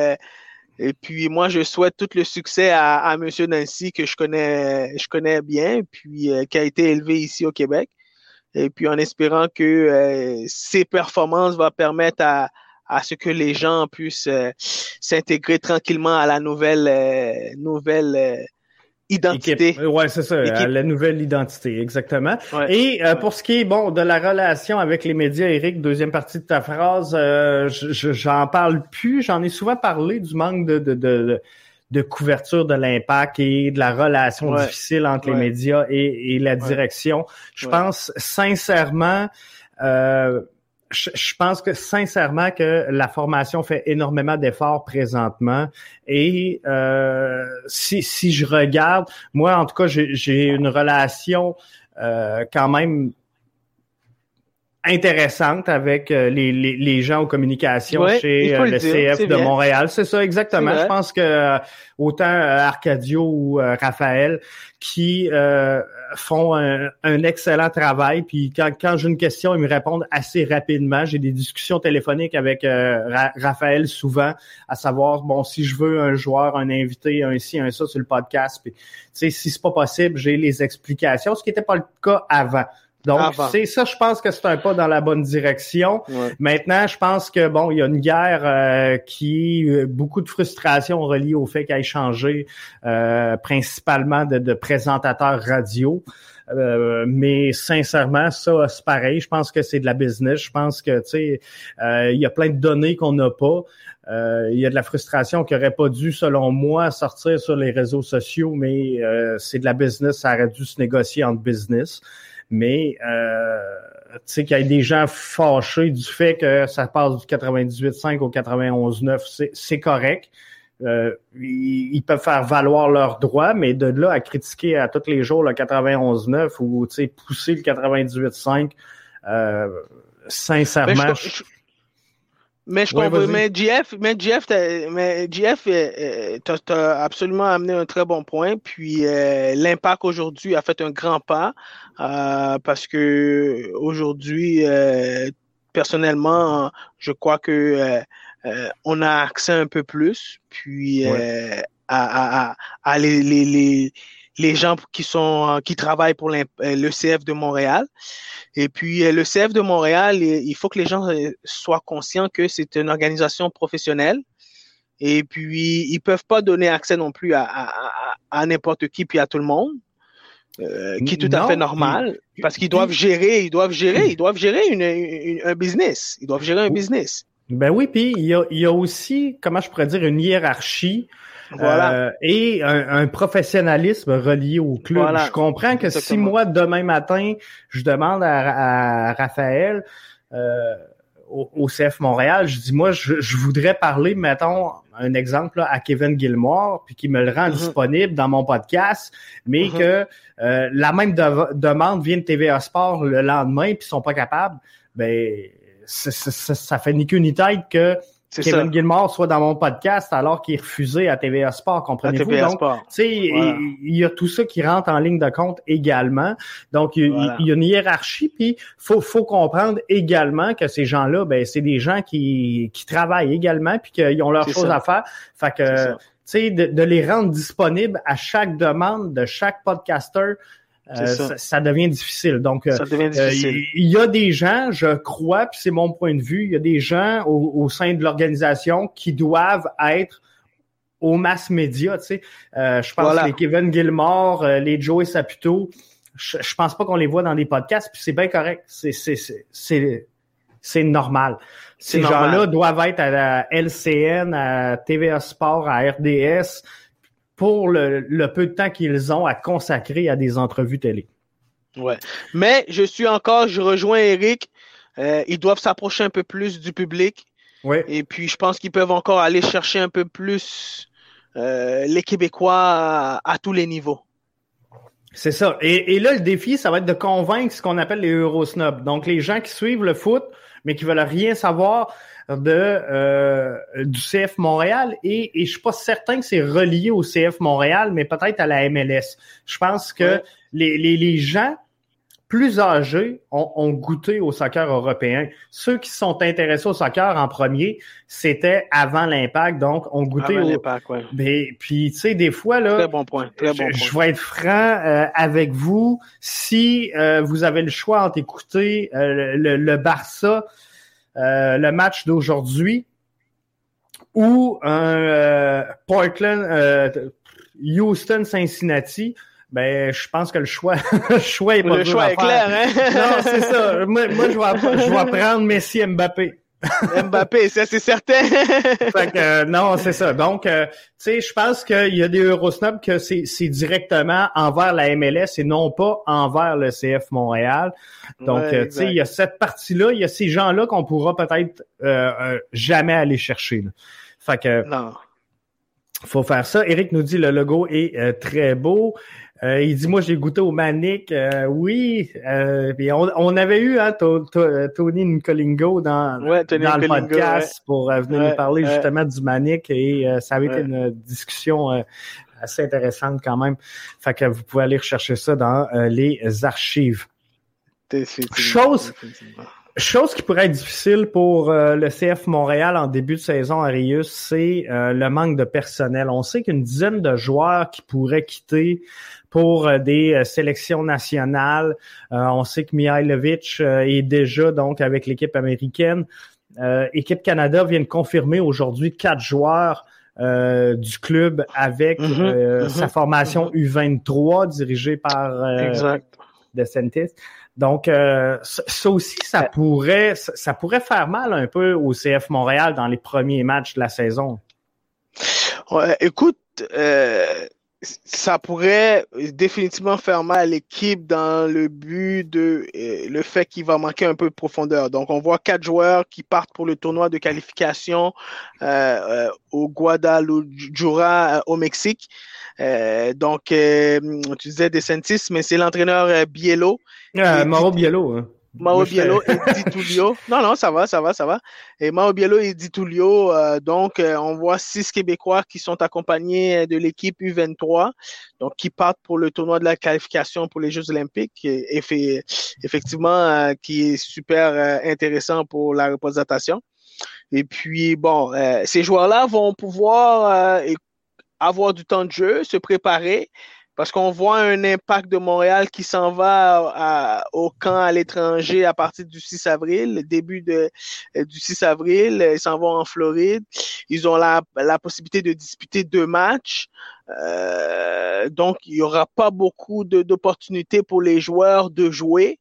Et puis moi, je souhaite tout le succès à, à M. Nancy que je connais, je connais bien, puis euh, qui a été élevé ici au Québec. Et puis en espérant que euh, ses performances vont permettre à, à ce que les gens puissent euh, s'intégrer tranquillement à la nouvelle nouvelle identité. Ouais, c'est ça, la nouvelle identité, exactement. Et euh, pour ce qui est bon de la relation avec les médias, Eric, deuxième partie de ta phrase, euh, j'en parle plus. J'en ai souvent parlé du manque de, de, de, de couverture de l'impact et de la relation difficile entre les médias et, et la direction. Je pense sincèrement. Euh, je, pense que sincèrement que la formation fait énormément d'efforts présentement. Et euh, si, si je regarde, moi en tout cas, j'ai une relation euh, quand même intéressante avec euh, les, les, les, gens aux communications chez le, CF de Montréal. C'est ça, exactement. Je pense que autant Arcadio ou Raphaël qui font un, un, excellent travail. Puis quand, quand j'ai une question, ils me répondent assez rapidement. J'ai des discussions téléphoniques avec Raphaël souvent, à savoir, bon, si je veux un joueur, un invité, un ci, un ça sur le podcast. Puis, si c'est pas possible, j'ai les explications, ce qui n'était pas le cas avant. Donc, c'est ça, je pense que c'est un pas dans la bonne direction. Maintenant, je pense que bon, il y a une guerre euh, qui euh, beaucoup de frustration reliée au fait qu'elle ait changé euh, principalement de, de présentateur radio. mais sincèrement, ça, c'est pareil. Je pense que c'est de la business. Je pense que, tu sais, il y a plein de données qu'on n'a pas. il y a de la frustration qui aurait pas dû, selon moi, sortir sur les réseaux sociaux, mais c'est de la business. Ça aurait dû se négocier entre business. Mais tu sais, qu'il y ait des gens fâchés du fait que ça passe du 98.5 au 91.9, c'est correct. Euh, ils, peuvent faire valoir leurs droits, mais de là à critiquer à tous les jours le 91.9 ou pousser le 98.5, euh, sincèrement, mais je comprends, mais GF, mais GF, mais GF, euh, t'as absolument amené un très bon point. Puis euh, l'impact aujourd'hui a fait un grand pas euh, parce que aujourd'hui, personnellement, je crois que on a accès un peu plus, puis à, à, à, les, les, les les gens qui sont qui travaillent pour le CF de Montréal. Et puis le CF de Montréal, il faut que les gens euh, soient conscients que c'est une organisation professionnelle. Et puis ils peuvent pas donner accès non plus à, à, à n'importe qui puis à tout le monde. Euh, qui est tout à fait normal parce qu'ils doivent gérer, ils doivent gérer, ils doivent gérer une, un business, ils doivent gérer un business. Ben oui, puis il y a, il y a aussi, comment je pourrais dire, une hiérarchie voilà. Euh, et un, professionnalisme relié au club. Je comprends que si moi, demain matin, je demande à, Raphaël euh, au, CF Montréal, je dis moi, je, voudrais parler, mettons, un exemple à Kevin Gilmore, puis qu'il me le rend mm-hmm. disponible dans mon podcast, mais mm-hmm. que euh, la même demande vient de TVA Sport le lendemain, puis ils sont pas capables, ben ça, ça fait ni queue ni tête que Kevin Gilmore soit dans mon podcast alors qu'il est refusé à TVA Sport, comprenez-vous? Donc, tu sais, il y a tout ça qui rentre en ligne de compte également. Donc, il, y a une hiérarchie, puis faut faut comprendre également que ces gens-là, ben c'est des gens qui, qui travaillent également, puis qu'ils ont leurs choses à faire. Fait que, tu sais, de, de, les rendre disponibles à chaque demande de chaque podcaster, euh, ça. devient difficile. Donc, euh, euh, il y a des gens, je crois, puis c'est mon point de vue, il y a des gens au, sein de l'organisation qui doivent être aux mass médias. Tu sais, je pense les Kevin Gilmore, les Joey Saputo, je, je pense pas qu'on les voit dans des podcasts, puis c'est bien correct. C'est c'est c'est normal. Ces gens-là doivent être à la LCN, à TVA Sport, à RDS pour le, peu de temps qu'ils ont à consacrer à des entrevues télé. Ouais. Mais je suis encore, je rejoins Eric. Euh, ils doivent s'approcher un peu plus du public. Ouais. Et puis, je pense qu'ils peuvent encore aller chercher un peu plus euh, les Québécois à, tous les niveaux. C'est ça. Et, là, le défi, ça va être de convaincre ce qu'on appelle les Eurosnobs. Donc, les gens qui suivent le foot, mais qui veulent rien savoir de euh, du CF Montréal et, et je suis pas certain que c'est relié au CF Montréal, mais peut-être à la MLS. Je pense que les, les, les, gens plus âgés ont, ont, goûté au soccer européen. Ceux qui sont intéressés au soccer en premier, c'était avant l'impact, donc on goûté au l'impact, ouais. Mais, puis tu sais des fois là, très bon point, très bon point. Je, vais être franc euh, avec vous. Si euh, vous avez le choix entre écouter le, le Barça euh, le match d'aujourd'hui ou un euh, Portland, euh, Houston, Cincinnati, ben je pense que le choix, le choix est pas Le choix est clair, hein? non, c'est ça. Moi, moi je, vais, je vais prendre Messi Mbappé. Mbappé, ça c'est certain. fait que, euh, non, c'est ça. Donc, euh, tu sais, je pense qu'il y a des Eurosnobs que c'est directement envers la MLS et non pas envers le CF Montréal. Donc, euh, tu sais, il y a cette partie-là, il y a ces gens-là qu'on pourra peut-être jamais aller chercher. Fait que, non. faut faire ça. Eric nous dit le logo est très beau. Euh, il dit moi j'ai goûté au manic, euh, oui. Euh, on, avait eu hein, Tony Nicolingo dans, dans le podcast pour venir nous parler justement du manic et ça avait été une discussion assez intéressante quand même. Fait que vous pouvez aller rechercher ça dans les archives. Chose, chose qui pourrait être difficile pour le CF Montréal en début de saison à Rius, c'est le manque de personnel. On sait qu'une dizaine de joueurs qui pourraient quitter pour euh, des euh, sélections nationales. Euh, on sait que Mihailovic est déjà donc avec l'équipe américaine. Équipe Canada vient de confirmer aujourd'hui quatre joueurs du club avec mhm, mhm, sa formation U23 dirigée par de Sentis. Donc, euh, ça aussi, ça pourrait, ça pourrait faire mal un peu au CF Montréal dans les premiers matchs de la saison. Ouais, écoute, euh, ça pourrait définitivement faire mal à l'équipe dans le but de euh, le fait qu'il va manquer un peu de profondeur. Donc, on voit quatre joueurs qui partent pour le tournoi de qualification euh, au Guadalajara au Mexique. donc, tu disais Decentis, mais c'est l'entraîneur Biello. Mauro Biello. Hein. Mao Biello et Di Tullio. Non, non, ça va, ça va, ça va. Et Mao Biello et Di Tullio, euh, donc, euh, on voit six Québécois qui sont accompagnés de l'équipe U23, donc qui partent pour le tournoi de la qualification pour les Jeux Olympiques, et, fait, effectivement, euh, qui est super intéressant pour la représentation. Et puis, bon, ces joueurs-là vont pouvoir avoir du temps de jeu, se préparer parce qu'on voit un impact de Montréal qui s'en va au camp à l'étranger à partir du 6 avril, début de, euh, du 6 avril. Ils s'en vont en Floride. Ils ont la, la possibilité de disputer deux matchs. Euh, donc, il n'y aura pas beaucoup d'opportunités pour les joueurs de jouer.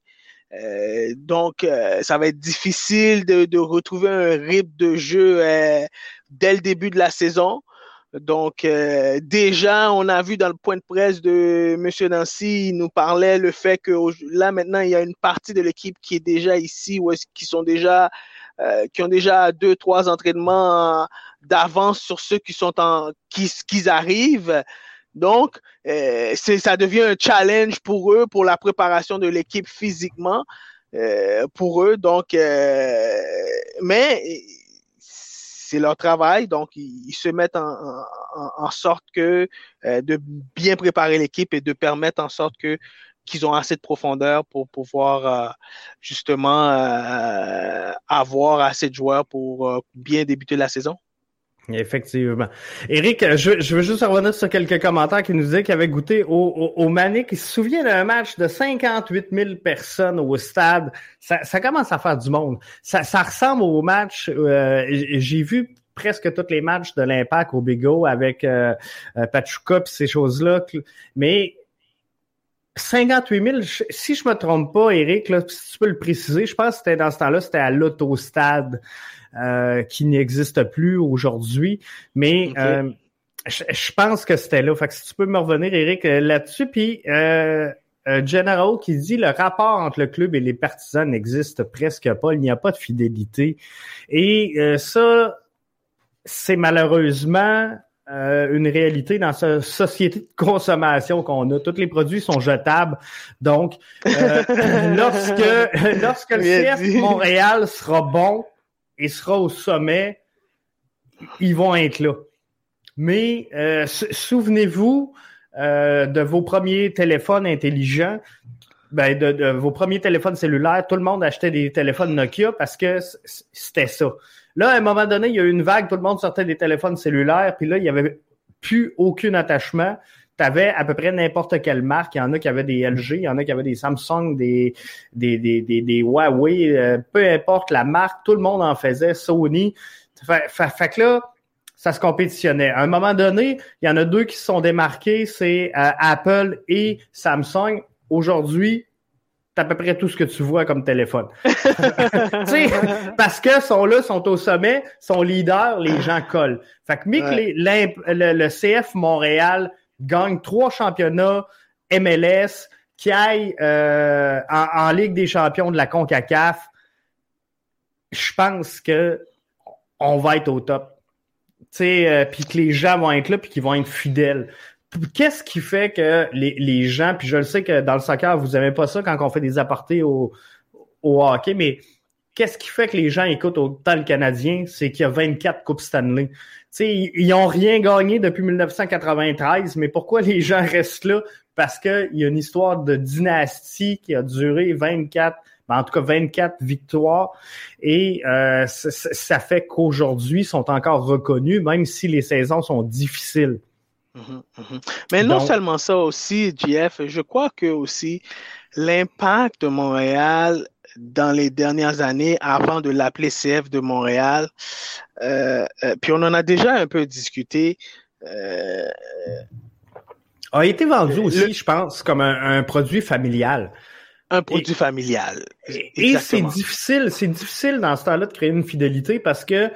Euh, donc, ça va être difficile de, de, retrouver un rythme de jeu dès le début de la saison. Donc, euh, déjà, on a vu dans le point de presse de M. Nancy, il nous parlait le fait que là, maintenant, il y a une partie de l'équipe qui est déjà ici, ou qui sont déjà, euh, qui ont déjà deux, trois entraînements d'avance sur ceux qui sont en, qui, qui arrivent. Donc, euh, ça devient un challenge pour eux, pour la préparation de l'équipe physiquement, euh, pour eux. Donc, mais c'est leur travail, donc ils, se mettent en, sorte que euh, de bien préparer l'équipe et de permettre en sorte que qu'ils ont assez de profondeur pour pouvoir euh, justement euh, avoir assez de joueurs pour bien débuter la saison. Effectivement. Eric, je, veux juste revenir sur quelques commentaires qui nous disaient qu'il avait goûté au, au, Manic. Il se souvient d'un match de 58 000 personnes au stade. Ça, commence à faire du monde. Ça, ressemble au match, euh, j'ai vu presque tous les matchs de l'Impact au Bigo avec euh, euh, Pachuca et ces choses-là. Mais 58 000, si je me trompe pas, Eric, là, si tu peux le préciser, je pense que c'était dans ce temps-là, c'était à l'autostade. Euh, qui n'existe plus aujourd'hui. Mais euh, je, pense que c'était là. Fait que si tu peux me revenir, Eric, euh, là-dessus. Puis euh, General qui dit le rapport entre le club et les partisans n'existe presque pas. Il n'y a pas de fidélité. Et ça, c'est malheureusement une réalité dans cette société de consommation qu'on a. Tous les produits sont jetables. Donc, lorsque, lorsque le CF Montréal sera bon, et sera au sommet, ils vont être là. Mais euh, souvenez-vous euh, de vos premiers téléphones intelligents, ben de, vos premiers téléphones cellulaires. Tout le monde achetait des téléphones Nokia parce que c'était ça. Là, à un moment donné, il y a eu une vague, tout le monde sortait des téléphones cellulaires, puis là, il n'y avait plus aucun attachement tu avais à peu près n'importe quelle marque. Il y en a qui avaient des LG, il y en a qui avaient des Samsung, des, des, des, des, Huawei, euh, peu importe la marque, tout le monde en faisait, Sony. Fait, que là, ça se compétitionnait. À un moment donné, il y en a deux qui se sont démarqués, c'est euh, Apple et Samsung. Aujourd'hui, à peu près tout ce que tu vois comme téléphone. parce que sont là, sont au sommet, sont leaders, les gens collent. Fait que, le, CF Montréal gagne trois championnats MLS, qui aille euh, en, Ligue des champions de la CONCACAF, je pense que on va être au top. Tu euh, puis que les gens vont être là, puis qu'ils vont être fidèles. Qu'est-ce qui fait que les, les, gens, puis je le sais que dans le soccer, vous n'aimez pas ça quand on fait des apportés au, au hockey, mais qu'est-ce qui fait que les gens écoutent autant le Canadien? C'est qu'il y a 24 Coupes Stanley sais, ils n'ont rien gagné depuis 1993, mais pourquoi les gens restent là? Parce qu'il y a une histoire de dynastie qui a duré 24, ben, en tout cas 24 victoires, et euh, ça, fait qu'aujourd'hui, ils sont encore reconnus, même si les saisons sont difficiles. Mhm, mhm. Mais non seulement ça aussi, Jeff, je crois que aussi l'impact de Montréal dans les dernières années avant de l'appeler CF de Montréal. Euh, euh, puis on en a déjà un peu discuté. Euh, a été vendu aussi, je pense, comme un, produit familial. un produit familial. Et, c'est difficile, c'est difficile dans ce temps-là de créer une fidélité parce que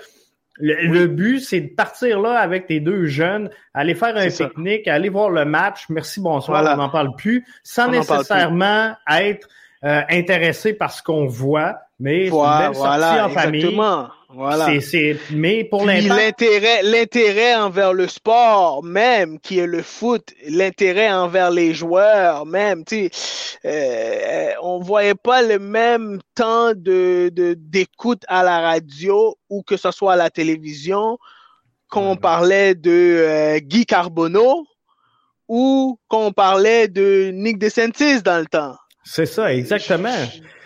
le, but, c'est de partir là avec tes deux jeunes, aller faire un pique-nique, aller voir le match, merci, bonsoir, on n'en parle plus, sans nécessairement être euh, intéressé par ce qu'on voit, mais c'est une voilà, en famille. Voilà. C'est, mais pour l'intérêt, l'intérêt envers le sport même, qui est le foot, l'intérêt envers les joueurs même, tu sais, euh, on voyait pas le même temps de, d'écoute à la radio ou que ce soit à la télévision qu'on parlait de euh, Guy Carbonneau ou qu'on parlait de Nick DeSantis dans le temps. C'est ça, exactement.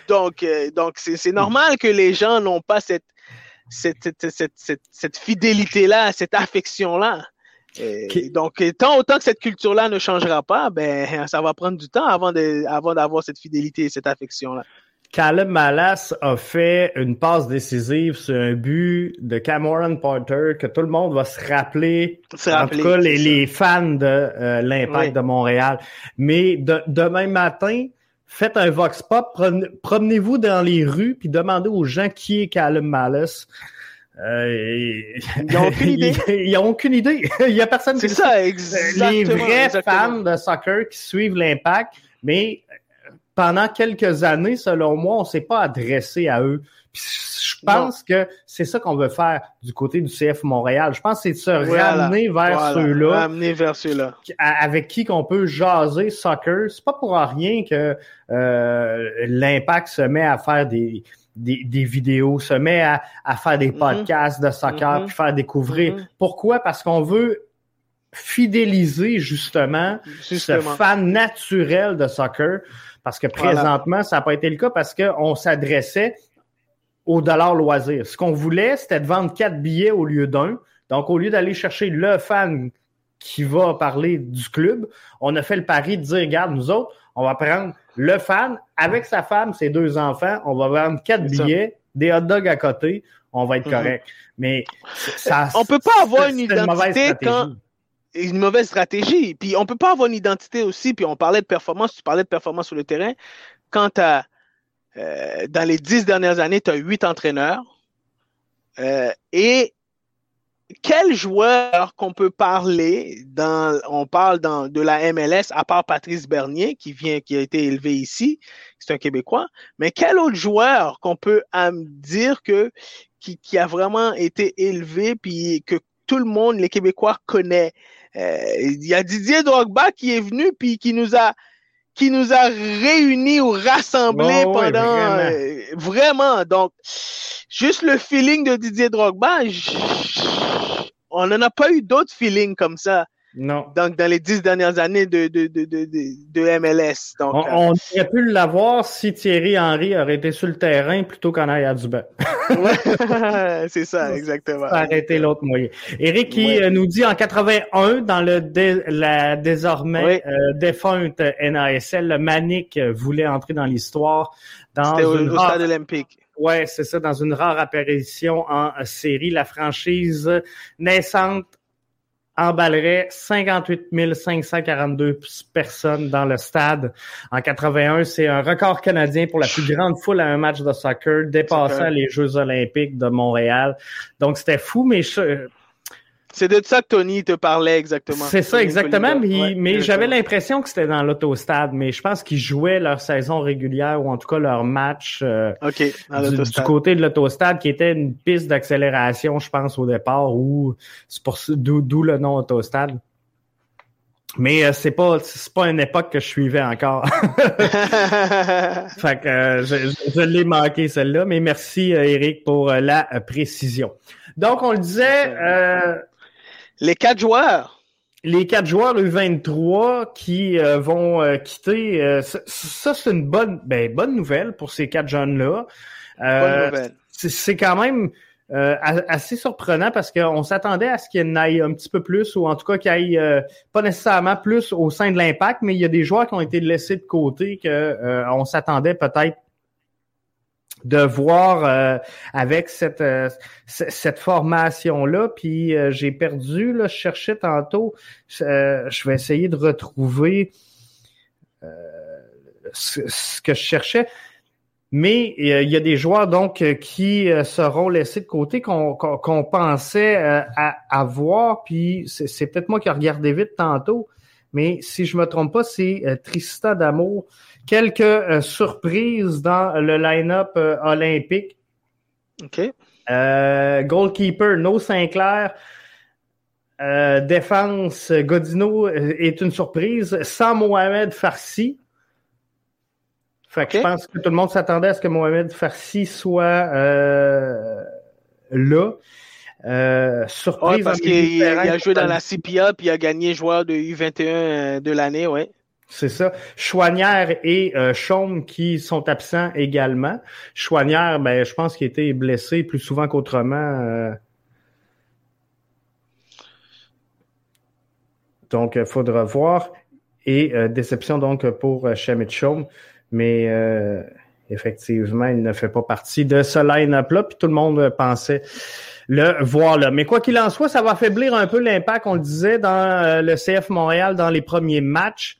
Donc, euh, donc c'est, c'est normal que les gens n'ont pas cette cette, fidélité-là, cette affection-là. Donc, tant autant que cette culture-là ne changera pas, ben, ça va prendre du temps avant avant d'avoir cette fidélité et cette affection-là. Caleb Malas a fait une passe décisive sur un but de Cameron Porter que tout le monde va se rappeler. en tout cas, les, fans de euh, l'Impact de Montréal. Mais demain matin, faites un vox pop, promenez-vous dans les rues puis demandez aux gens qui est Callum Malice. Euh, ils n'ont aucune idée. ils n'ont aucune idée. Il y a personne C'est ça, exactement. Les vrais fans de soccer qui suivent l'impact, mais pendant quelques années, selon moi, on s'est pas adressé à eux. Je pense que c'est ça qu'on veut faire du côté du CF Montréal. Je pense que c'est de se ramener vers ceux-là. Ramener vers ceux-là. Avec qui qu'on peut jaser soccer. C'est pas pour rien que euh, l'impact se met à faire des, des, vidéos, se met à, à faire des mm-hmm. podcasts de soccer, mm-hmm. puis faire découvrir. Mm-hmm. Pourquoi? Parce qu'on veut fidéliser justement, justement, ce fan naturel de soccer parce que présentement, ça n'a pas été le cas parce qu'on s'adressait au dollar loisir. Ce qu'on voulait, c'était de vendre quatre billets au lieu d'un. Donc, au lieu d'aller chercher le fan qui va parler du club, on a fait le pari de dire, regarde, nous autres, on va prendre le fan avec sa femme, ses deux enfants, on va vendre quatre billets, des hot dogs à côté, on va être mhm. correct. Mais ça, on peut pas avoir une identité quand une mauvaise stratégie. Puis on peut pas avoir une identité aussi. Puis on parlait de performance, tu parlais de performance sur le terrain. Quand tu as, euh, dans les dix dernières années, tu as huit entraîneurs. Euh, et quel joueur qu'on peut parler dans, on parle dans, de la MLS, à part Patrice Bernier, qui vient, qui a été élevé ici, c'est un Québécois, mais quel autre joueur qu'on peut dire que, qui, qui a vraiment été élevé, puis que tout le monde, les Québécois, connaît. Euh, il y a Didier Drogba qui est venu puis qui nous a qui nous a réunis ou rassemblés oh, pendant vraiment. Euh, Donc, juste le feeling de Didier Drogba, on n'en a pas eu d'autres feelings comme ça. Non. Donc, dans les dix dernières années de, de, de, de, de MLS. Donc, on, euh, aurait pu l'avoir si Thierry Henry aurait été sur le terrain plutôt qu'en arrière du banc. c'est ça, exactement. Été l'autre moyen. Eric qui euh, nous dit en 81, dans le la désormais euh, défunte NASL, le Manic voulait entrer dans l'histoire. C'était au, stade olympique. Ouais, c'est ça, dans une rare apparition en série. La franchise naissante emballerait 58 542 personnes dans le stade en 81. C'est un record canadien pour la plus grande foule à un match de soccer, dépassant les Jeux olympiques de Montréal. Donc, c'était fou, mais je, c'est de ça que Tony te parlait exactement. C'est ça exactement, mais, j'avais l'impression que c'était dans l'autostade, mais je pense qu'ils jouaient leur saison régulière ou en tout cas leur match euh, du, côté de l'autostade qui était une piste d'accélération, je pense au départ, ou c'est pour d'où le nom autostade. Mais euh, c'est pas c'est pas une époque que je suivais encore. fait que euh, je, l'ai manqué celle-là, mais merci Eric pour la précision. Donc on le disait les quatre joueurs. Les quatre joueurs U23 qui euh, vont euh, quitter, euh, ça, c'est une bonne, ben, bonne nouvelle pour ces quatre jeunes-là. c'est quand même assez surprenant parce qu'on s'attendait à ce qu'il y en un petit peu plus ou en tout cas qu'il ait pas nécessairement plus au sein de l'impact, mais il y a des joueurs qui ont été laissés de côté que on s'attendait peut-être de voir euh, avec cette euh, cette formation là puis euh, j'ai perdu là je cherchais tantôt je vais essayer de retrouver ce, que je cherchais. Mais il y a des joueurs donc qui seront laissés de côté qu'on pensait avoir. Puis c'est peut-être moi qui ai regardé vite tantôt. Mais si je me trompe pas, c'est Tristan Damour. Quelques surprises dans le line-up olympique. OK. goalkeeper, No Sinclair. Euh, défense, Godino est une surprise. Sans Mohamed Farsi. Fait que je pense que tout le monde s'attendait à ce que Mohamed Farsi soit euh, là. Euh, surprise. parce qu'il a joué dans la CPA puis il a gagné joueur de U21 de l'année, ouais. C'est ça. Chouanière et euh, Chaume qui sont absents également. Chouanière, ben, je pense qu'il était blessé plus souvent qu'autrement. Donc, il euh, faudra voir. Et euh, déception donc pour euh, Chaume. Mais euh, effectivement, il ne fait pas partie de ce line-up-là. Puis tout le monde pensait le voir là. Mais quoi qu'il en soit, ça va affaiblir un peu l'impact, on le disait, dans le CF Montréal dans les premiers matchs.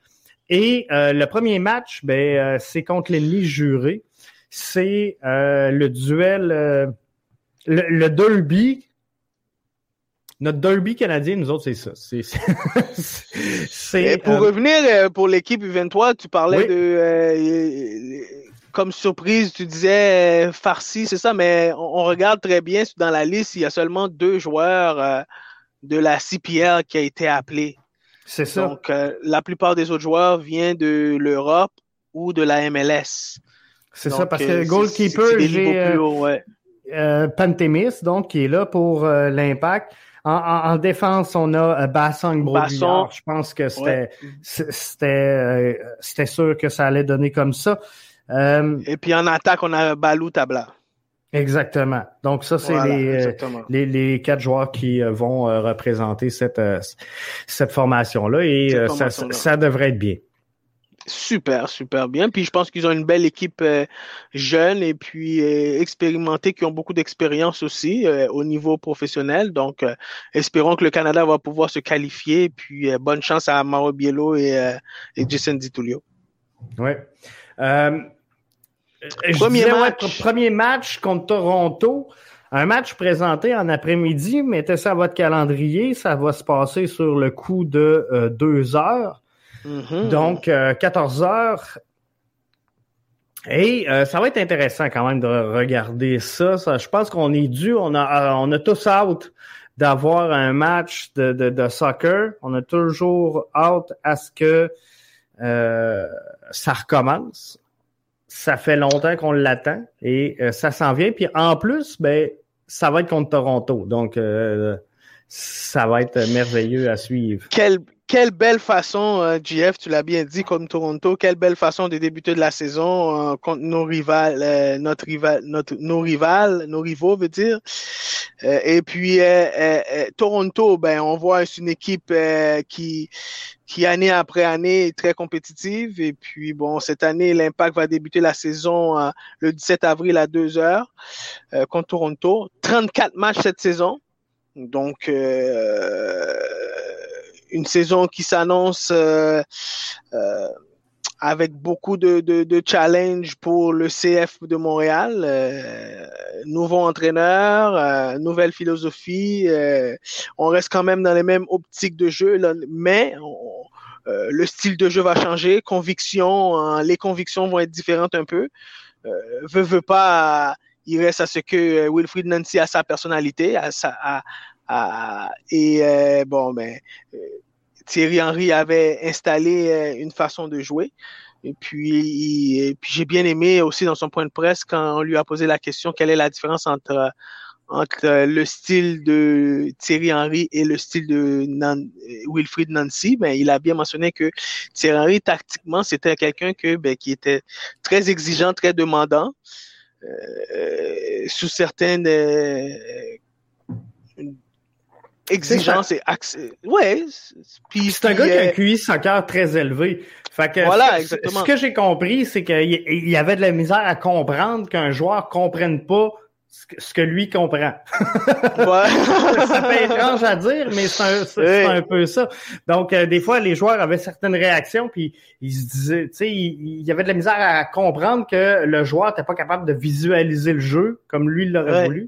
Et le premier match, ben, c'est contre l'ennemi juré. C'est le duel, le, le derby notre derby canadien, nous autres, c'est ça. C'est, pour euh, revenir euh, pour l'équipe U23, tu parlais de euh, comme surprise, tu disais farci, c'est ça, mais on, regarde très bien dans la liste, il y a seulement deux joueurs de la CPL qui a été appelé. C'est ça. Donc la plupart des autres joueurs viennent de l'Europe ou de la MLS. C'est ça, parce que goalkeeper, j'ai ouais. Pantémis, donc qui est là pour l'impact. En, défense, on a euh, Bassong Brodillard. Je pense que c'était c'était euh, c'était sûr que ça allait donner comme ça. Euh, Et puis en attaque, on a Balou Tabla. Exactement. Donc ça, c'est les, les, les, quatre joueurs qui vont représenter cette, cette formation-là et ça, ça devrait être bien. Super, super bien. Puis je pense qu'ils ont une belle équipe euh, jeune et puis euh, expérimentée qui ont beaucoup d'expérience aussi euh, au niveau professionnel. Donc, espérons que le Canada va pouvoir se qualifier. Puis bonne chance à Mauro Biello et, et Jason Ditulio. Oui. Premier, match. premier match contre Toronto. Un match présenté en après-midi, mettez ça à votre calendrier. Ça va se passer sur le coup de deux heures. Mm-hmm. Donc, 14 euh, heures. Et euh, ça va être intéressant quand même de regarder ça. je pense qu'on est dû, on a, euh, on a tous hâte d'avoir un match de, de, soccer. On a toujours hâte à ce que ça recommence. Ça fait longtemps qu'on l'attend et ça s'en vient. Puis en plus, ben, ça va être contre Toronto. Donc, ça va être merveilleux à suivre. Quelle belle façon, euh, GF, tu l'as bien dit, comme Toronto, quelle belle façon de débuter de la saison euh, contre nos rivales, euh, notre rival, nos rivales, nos rivaux, veut dire. et puis Toronto, ben, on voit c'est une équipe qui, qui année après année est très compétitive. Et puis bon, cette année, l'Impact va débuter la saison le 17 avril à 2 heures contre Toronto. 34 matchs cette saison. Donc une saison qui s'annonce euh, euh, avec beaucoup de, de, de challenges pour le CF de Montréal. Euh, nouveau entraîneur, euh, nouvelle philosophie. Euh, on reste quand même dans les mêmes optiques de jeu, mais le style de jeu va changer. Conviction, hein, les convictions vont être différentes un peu. veut, veut pas, il reste à ce que Wilfried Nancy a sa personnalité, à sa, et bon, ben, Thierry Henry avait installé euh, une façon de jouer. Et puis, puis j'ai bien aimé aussi dans son point de presse quand on lui a posé la question quelle est la différence entre entre le style de Thierry Henry et le style de Wilfried Nancy, ben, il a bien mentionné que Thierry Henry, tactiquement, c'était quelqu'un que, ben, qui était très exigeant, très demandant, euh, sous certaines euh, exigence et accès. Ouais. Puis c'est un gars qui a un QI soccer très élevé. Fait que voilà, exactement. Ce que j'ai compris, c'est qu'il y avait de la misère à comprendre qu'un joueur comprenne pas ce que lui comprend. Ouais. ça fait étrange à dire, mais c'est un, peu ça. Donc, euh, des fois, les joueurs avaient certaines réactions, puis ils se disaient, tu sais, il, y avait de la misère à comprendre que le joueur n'était pas capable de visualiser le jeu comme lui l'aurait voulu.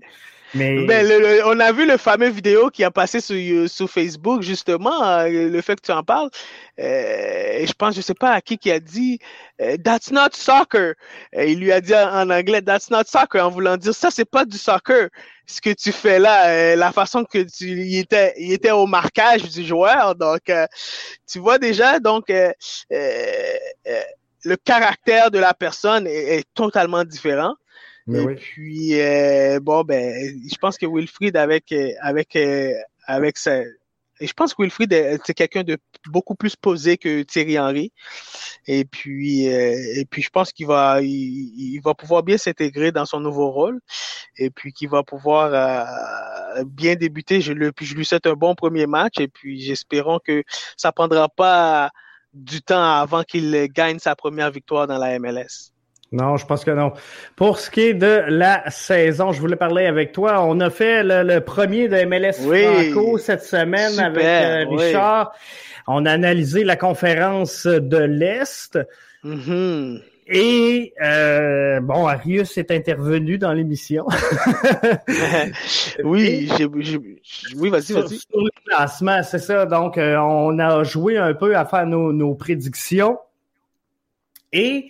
Mais... Ben, on a vu le fameux vidéo qui a passé sur, euh, sur Facebook, justement, euh, le fait que tu en parles. Euh, je pense, je sais pas à qui qui a dit euh, That's not soccer. il lui a dit en, anglais That's not soccer, en voulant dire ça, c'est pas du soccer. Ce que tu fais là, la façon que tu il était, il était au marquage du joueur. Donc, tu vois déjà, donc le caractère de la personne est totalement différent et puis euh, bon ben, je pense que Wilfried avec euh, avec euh, avec sa et je pense que Wilfried c'est quelqu'un de beaucoup plus posé que Thierry Henry. Et puis et puis je pense qu'il va il, va pouvoir bien s'intégrer dans son nouveau rôle et puis qu'il va pouvoir bien débuter. Je le je lui souhaite un bon premier match et puis j'espérons que ça prendra pas du temps avant qu'il gagne sa première victoire dans la MLS. Non, je pense que non. Pour ce qui est de la saison, je voulais parler avec toi. On a fait le, premier de MLS Franco cette semaine avec euh, Richard. On a analysé la conférence de l'Est. Mm-hmm. Et euh, bon, Arius est intervenu dans l'émission. oui, j'ai, oui, vas-y, vas-y. Sur le classement, c'est ça. Donc, euh, on a joué un peu à faire nos, nos prédictions. Et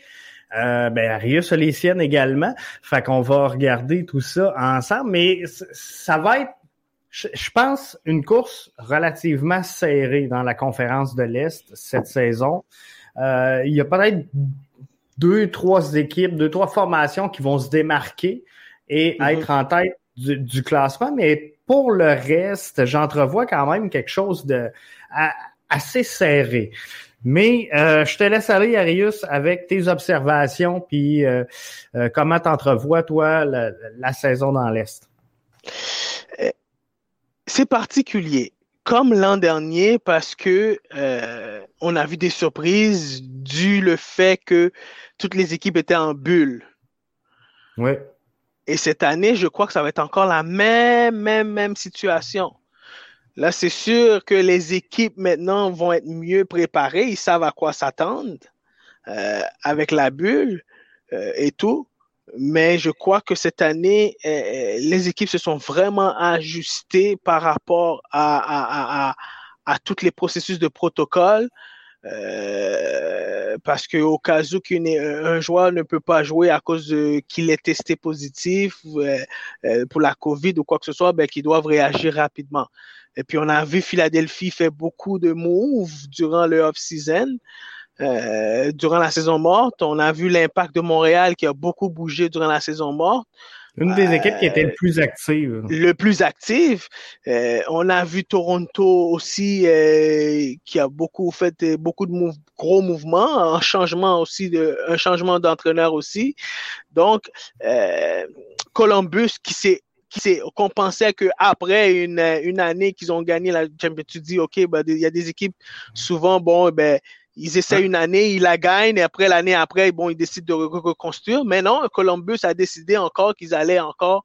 euh, ben, Arius a les siennes également. Fait qu'on va regarder tout ça ensemble. Mais ça va être, je pense, une course relativement serrée dans la conférence de l'Est cette saison. Euh, il y a peut-être deux, trois équipes, deux, trois formations qui vont se démarquer et mm-hmm. être en tête du, du, classement. Mais pour le reste, j'entrevois quand même quelque chose de assez serré. Mais euh, je te laisse aller, Arius, avec tes observations, puis euh, euh, comment t'entrevois, toi, la, saison dans l'Est? C'est particulier, comme l'an dernier, parce que on a vu des surprises dû le fait que toutes les équipes étaient en bulle. Oui. Et cette année, je crois que ça va être encore la même, même, même situation. Là, c'est sûr que les équipes maintenant vont être mieux préparées, ils savent à quoi s'attendre euh, avec la bulle euh, et tout. Mais je crois que cette année, euh, les équipes se sont vraiment ajustées par rapport à, à, à, à tous les processus de protocole. Euh, parce que au cas où un joueur ne peut pas jouer à cause qu'il est testé positif euh, pour la COVID ou quoi que ce soit, ben qu'ils doivent réagir rapidement. Et puis, on a vu Philadelphie faire beaucoup de moves durant le off-season. Euh, durant la saison morte, on a vu l'impact de Montréal qui a beaucoup bougé durant la saison morte. Une des équipes qui était le plus active. Le plus active. Euh, on a vu Toronto aussi euh, qui a beaucoup fait beaucoup de gros mouvements, un changement aussi de un changement d'entraîneur aussi. Donc Columbus qui s'est qu'on pensait qu'après une, une année qu'ils ont gagné la Champions, tu dis, OK, ben, il y a des équipes, souvent, bon, ben, ils essaient une année, ils la gagnent, et après, l'année après, bon, ils décident de reconstruire. Mais non, Columbus a décidé encore qu'ils allaient encore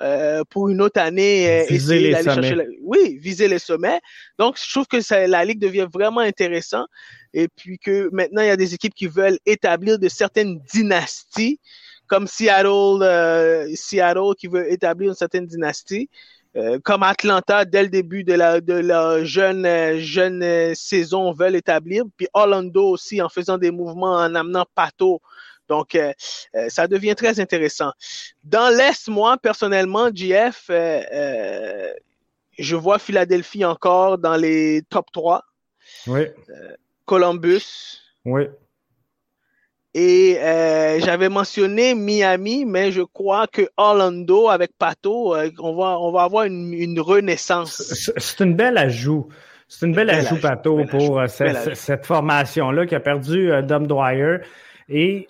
euh, pour une autre année euh, essayer d'aller chercher oui viser les sommets donc je trouve que ça, la ligue devient vraiment intéressant et puis que maintenant il y a des équipes qui veulent établir de certaines dynasties comme Seattle, euh, Seattle qui veut établir une certaine dynastie. Euh, comme Atlanta, dès le début de la, de la jeune, euh, jeune saison, veulent établir. Puis Orlando aussi, en faisant des mouvements, en amenant Pato. Donc, ça devient très intéressant. Dans l'Est, moi, personnellement, GF, je vois Philadelphie encore dans les top 3. Oui. Columbus. Oui. Et euh, j'avais mentionné Miami, mais je crois que Orlando avec Pato, euh, on va on va avoir une, une renaissance. C'est une belle ajout. C'est une belle, ajout, Pato, pour euh, cette, cette formation-là qui a perdu Dom Dwyer. Et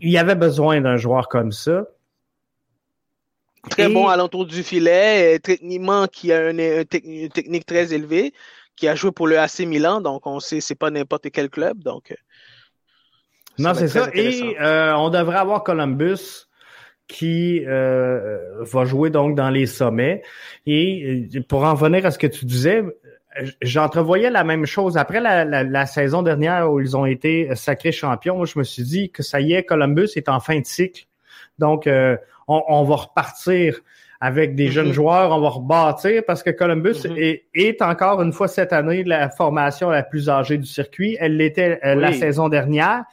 il y avait besoin d'un joueur comme ça. Très bon à l'entour du filet, techniquement qui a une, technique très élevée, qui a joué pour le AC Milan, donc on sait c'est pas n'importe quel club, donc. Non, c'est ça. Et euh, on devrait avoir Columbus qui euh, va jouer donc dans les sommets. Et pour en venir à ce que tu disais, j'entrevoyais la même chose. Après la, la, saison dernière où ils ont été sacrés champions, je me suis dit que ça y est, Columbus est en fin de cycle. Donc, euh, on, on, va repartir avec des jeunes mm-hmm. joueurs, on va rebâtir parce que Columbus mm-hmm. est, est, encore une fois cette année la formation la plus âgée du circuit. Elle l'était euh, la saison dernière.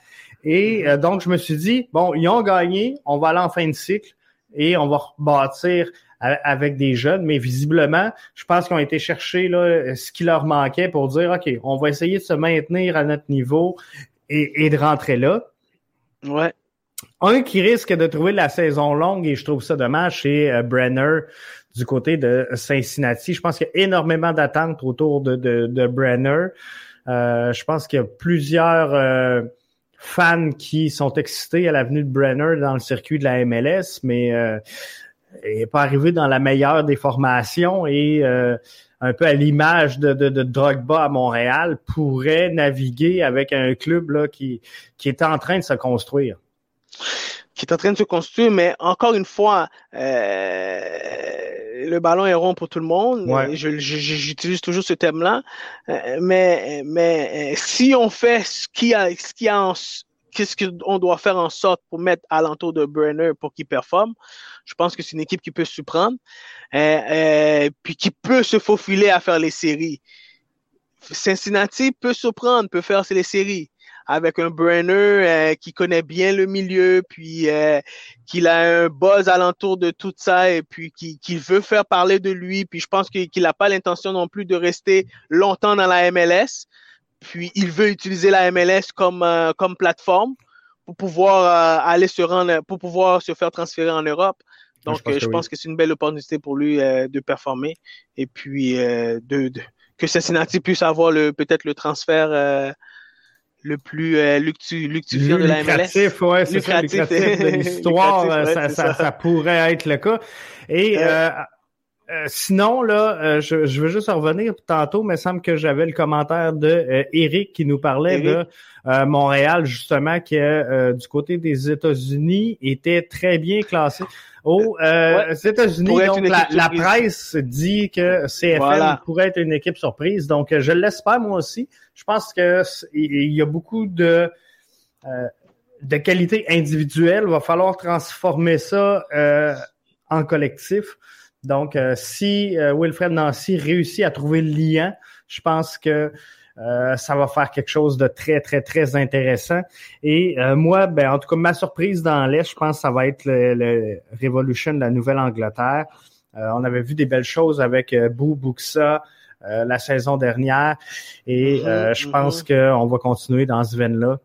Et euh, donc, je me suis dit, bon, ils ont gagné, on va aller en fin de cycle et on va rebâtir avec des jeunes, mais visiblement, je pense qu'ils ont été chercher là, ce qui leur manquait pour dire, OK, on va essayer de se maintenir à notre niveau et, et de rentrer là. Ouais. Un qui risque de trouver la saison longue, et je trouve ça dommage, c'est euh, Brenner du côté de Cincinnati. Je pense qu'il y a énormément d'attentes autour de, de, Brenner. Euh, je pense qu'il y a plusieurs euh, fans qui sont excités à l'avenue de Brenner dans le circuit de la MLS, mais il n'est pas arrivé dans la meilleure des formations et un peu à l'image de, de, de, Drogba à Montréal, pourrait naviguer avec un club là, qui, qui est en train de se construire qui est en train de se construire, mais encore une fois, euh, le ballon est rond pour tout le monde. J'utilise toujours ce thème-là. Euh, mais, mais euh, si on fait ce qu'il y a, ce qu'il y a qu'est-ce qu'on doit faire en sorte pour mettre alentour de Brenner pour qu'il performe. Je pense que c'est une équipe qui peut se prendre, euh, puis qui peut se faufiler à faire les séries. Cincinnati peut se prendre, peut faire les séries avec un Brenner euh, qui connaît bien le milieu, puis euh, qu'il a un buzz alentour de tout ça, et puis qui, veut faire parler de lui. Puis je pense qu'il n'a pas l'intention non plus de rester longtemps dans la MLS. Puis il veut utiliser la MLS comme euh, comme plateforme pour pouvoir aller se rendre, pour pouvoir se faire transférer en Europe. Donc, je pense, que, c'est une belle opportunité pour lui de performer et puis de, de, que Cincinnati puisse avoir le peut-être le transfert le plus euh, de la MLS. Ouais, c'est ça, lucratif de l'histoire, euh, ça, ça, ça, pourrait être le cas. Et euh, euh, sinon, là, je, je, veux juste revenir tantôt, mais il semble que j'avais le commentaire de Eric qui nous parlait de Montréal, justement, qui du côté des États-Unis était très bien classé. Aux États-Unis, donc la, la, presse dit que CFL pourrait être une équipe surprise. Donc, je l'espère moi aussi je pense que il y a beaucoup de euh, de qualités individuelles. Il va falloir transformer ça euh, en collectif. Donc, euh, si Wilfred Nancy réussit à trouver le lien, je pense que ça va faire quelque chose de très, très, très intéressant. Et moi, ben, en tout cas, ma surprise dans l'Est, je pense que ça va être le, Revolution de la Nouvelle-Angleterre. on avait vu des belles choses avec Bou Buxa, euh, la saison dernière. Et mhm, euh, je pense mhm. qu'on va continuer dans ce veine-là.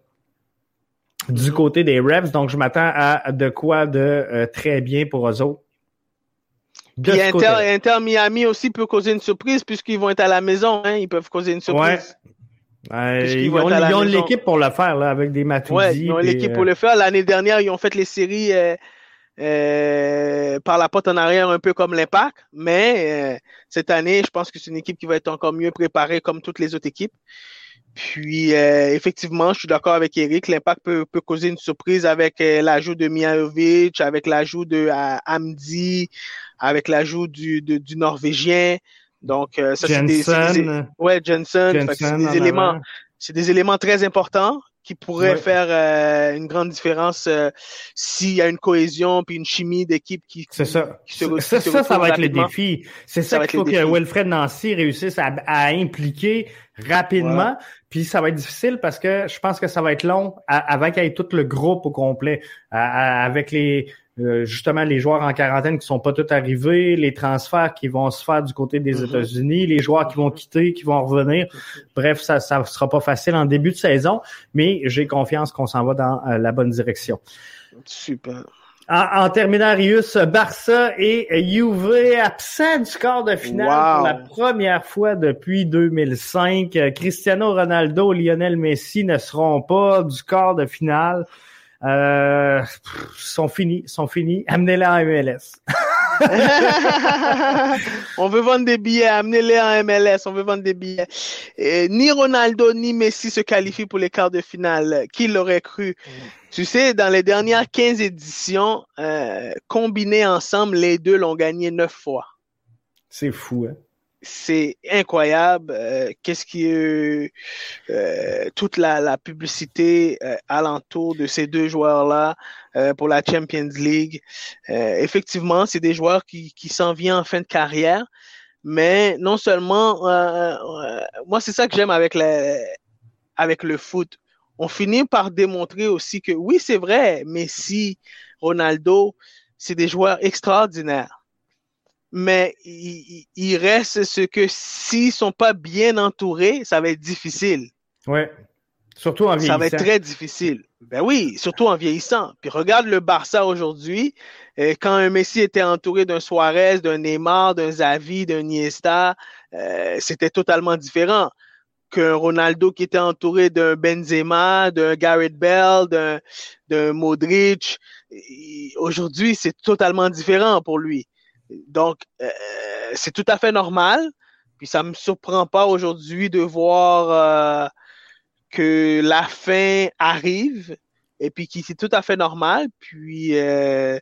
Du mhm. côté des Revs, donc je m'attends à de quoi de euh, très bien pour eux autres. Inter, Miami aussi peut causer une surprise puisqu'ils vont être à la maison. Hein, ils peuvent causer une surprise. ils, ont, l'équipe pour le faire là, avec des Matuidi. Ouais, ils ont l'équipe pour le faire. L'année dernière, ils ont fait les séries euh, par la porte en arrière, un peu comme l'Impact. Mais euh, cette année, je pense que c'est une équipe qui va être encore mieux préparée comme toutes les autres équipes. Puis, euh, effectivement, je suis d'accord avec Eric. L'Impact peut, peut, causer une surprise avec l'ajout de Mihajovic, avec l'ajout de Amdi, avec l'ajout du, du Norvégien. Donc, ça, c'est des, ouais, Jensen. c'est des éléments, c'est des éléments très importants qui pourrait faire euh, une grande différence euh, s'il y a une cohésion puis une chimie d'équipe qui, c'est ça. ça, ça, va être le défi. C'est ça, qu'il faut que Wilfred Nancy réussisse à, impliquer rapidement. Puis ça va être difficile parce que je pense que ça va être long avant qu'il y ait tout le groupe au complet, avec les euh, justement les joueurs en quarantaine qui sont pas tous arrivés, les transferts qui vont se faire du côté des mm-hmm. États-Unis, les joueurs qui vont quitter, qui vont revenir. Bref, ça ça sera pas facile en début de saison, mais j'ai confiance qu'on s'en va dans euh, la bonne direction. Super. En, en terminarius, Barça et Juve absents du quart de finale pour la première fois depuis 2005. Cristiano Ronaldo, Lionel Messi ne seront pas du quart de finale. Euh, sont finis, sont finis. Amenez-les en MLS. on veut vendre des billets, amenez-les en MLS, on veut vendre des billets. ni Ronaldo ni Messi se qualifient pour les quarts de finale. Qui l'aurait cru? Tu sais, dans les dernières 15 éditions, euh, combinées ensemble, les deux l'ont gagné neuf fois. C'est fou, hein? C'est incroyable. Euh, qu'est-ce qui est euh, toute la, publicité euh, alentour de ces deux joueurs-là pour la Champions League. effectivement, c'est des joueurs qui, s'en viennent en fin de carrière, mais non seulement, moi c'est ça que j'aime avec avec le foot. On finit par démontrer aussi que oui, c'est vrai, Messi, Ronaldo, c'est des joueurs extraordinaires mais il, reste ce que s'ils sont pas bien entourés, ça va être difficile. Ouais. Surtout en vieillissant. Ça va être très difficile. Ben oui, surtout en vieillissant. Puis regarde le Barça aujourd'hui. Euh, quand un Messi était entouré d'un Suarez, d'un Neymar, d'un Xavi, d'un Iniesta, euh, c'était totalement différent qu'un Ronaldo qui était entouré d'un Benzema, d'un Gareth Bell, d'un Modric. Aujourd'hui, c'est totalement différent pour lui. Donc, euh, c'est tout à fait normal. Puis ça me surprend pas aujourd'hui de voir euh, que la fin arrive et puis qui c'est tout à fait normal. Puis euh,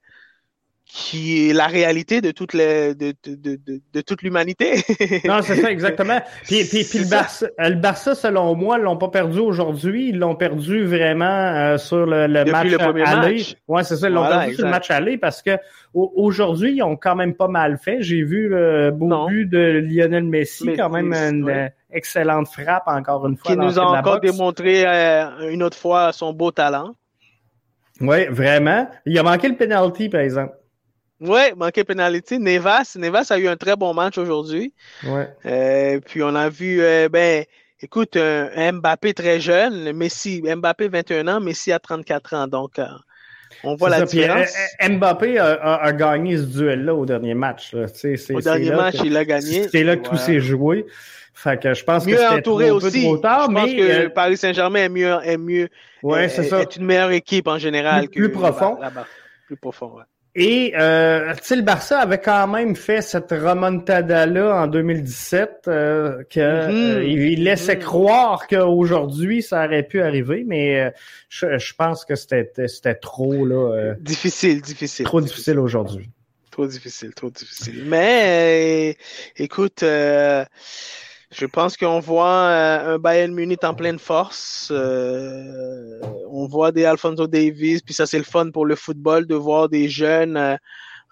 qui est la réalité de toute les, de, de, de, de toute l'humanité. non, c'est ça, exactement. Puis, puis, puis le, Barça, le Barça, selon moi, l'ont pas perdu aujourd'hui. Ils l'ont perdu vraiment euh, sur le, le match le aller. Match. Ouais, c'est ça, ils l'ont perdu sur le match aller parce que aujourd'hui, ils ont quand même pas mal fait. J'ai vu le beau but de Lionel Messi, quand même une excellente frappe, encore une fois. Qui nous a encore démontré euh, une autre fois son beau talent. Oui, vraiment. Il a manqué le penalty, par exemple. Oui, manqué pénalité. Nevas, Nevas a eu un très bon match aujourd'hui. Ouais. Euh, puis on a vu, euh, ben, écoute, un, Mbappé très jeune, Messi, Mbappé 21 ans, Messi a 34 ans. Donc, euh, on voit la différence. Mbappé a, gagné ce duel-là au dernier match. Là. au dernier match, il a gagné. C'est là que tout s'est joué. Fait que je pense mieux que c'était entouré aussi. trop tard, je mais pense que Paris Saint-Germain est mieux, est mieux. Ouais, c'est ça. Est une meilleure équipe en général. Plus, plus profond. Là-bas. Plus profond, ouais. Et euh, le Barça avait quand même fait cette remontada-là en 2017, euh, que mhm. euh, il laissait mhm. croire qu'aujourd'hui ça aurait pu arriver, mais euh, je, je, pense que c'était c'était trop là. Euh, difficile, difficile. Trop difficile aujourd'hui. Trop difficile, trop difficile. Mais écoute. Je pense qu'on voit euh, un Bayern Munich en pleine force. Euh, on voit des Alfonso Davis, puis ça c'est le fun pour le football de voir des jeunes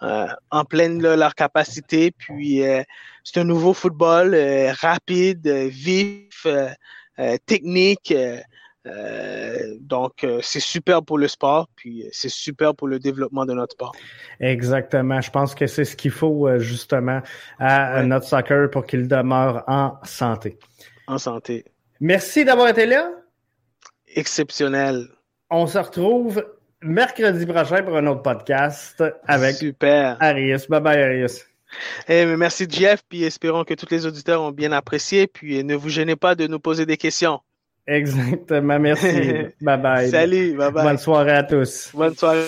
euh, en pleine leur capacité. Puis c'est un nouveau football rapide, vif, technique. Euh, donc, euh, c'est super pour le sport, puis euh, c'est super pour le développement de notre sport. Exactement. Je pense que c'est ce qu'il faut justement à notre soccer pour qu'il demeure en santé. En santé. Merci d'avoir été là. Exceptionnel. On se retrouve mercredi prochain pour un autre podcast avec super. Arius. Bye bye, Arius. Eh, merci Jeff, puis espérons que tous les auditeurs ont bien apprécié, puis ne vous gênez pas de nous poser des questions. Exactement, merci. bye bye. Salut, bye bye. Bonne soirée à tous. Bonne soirée.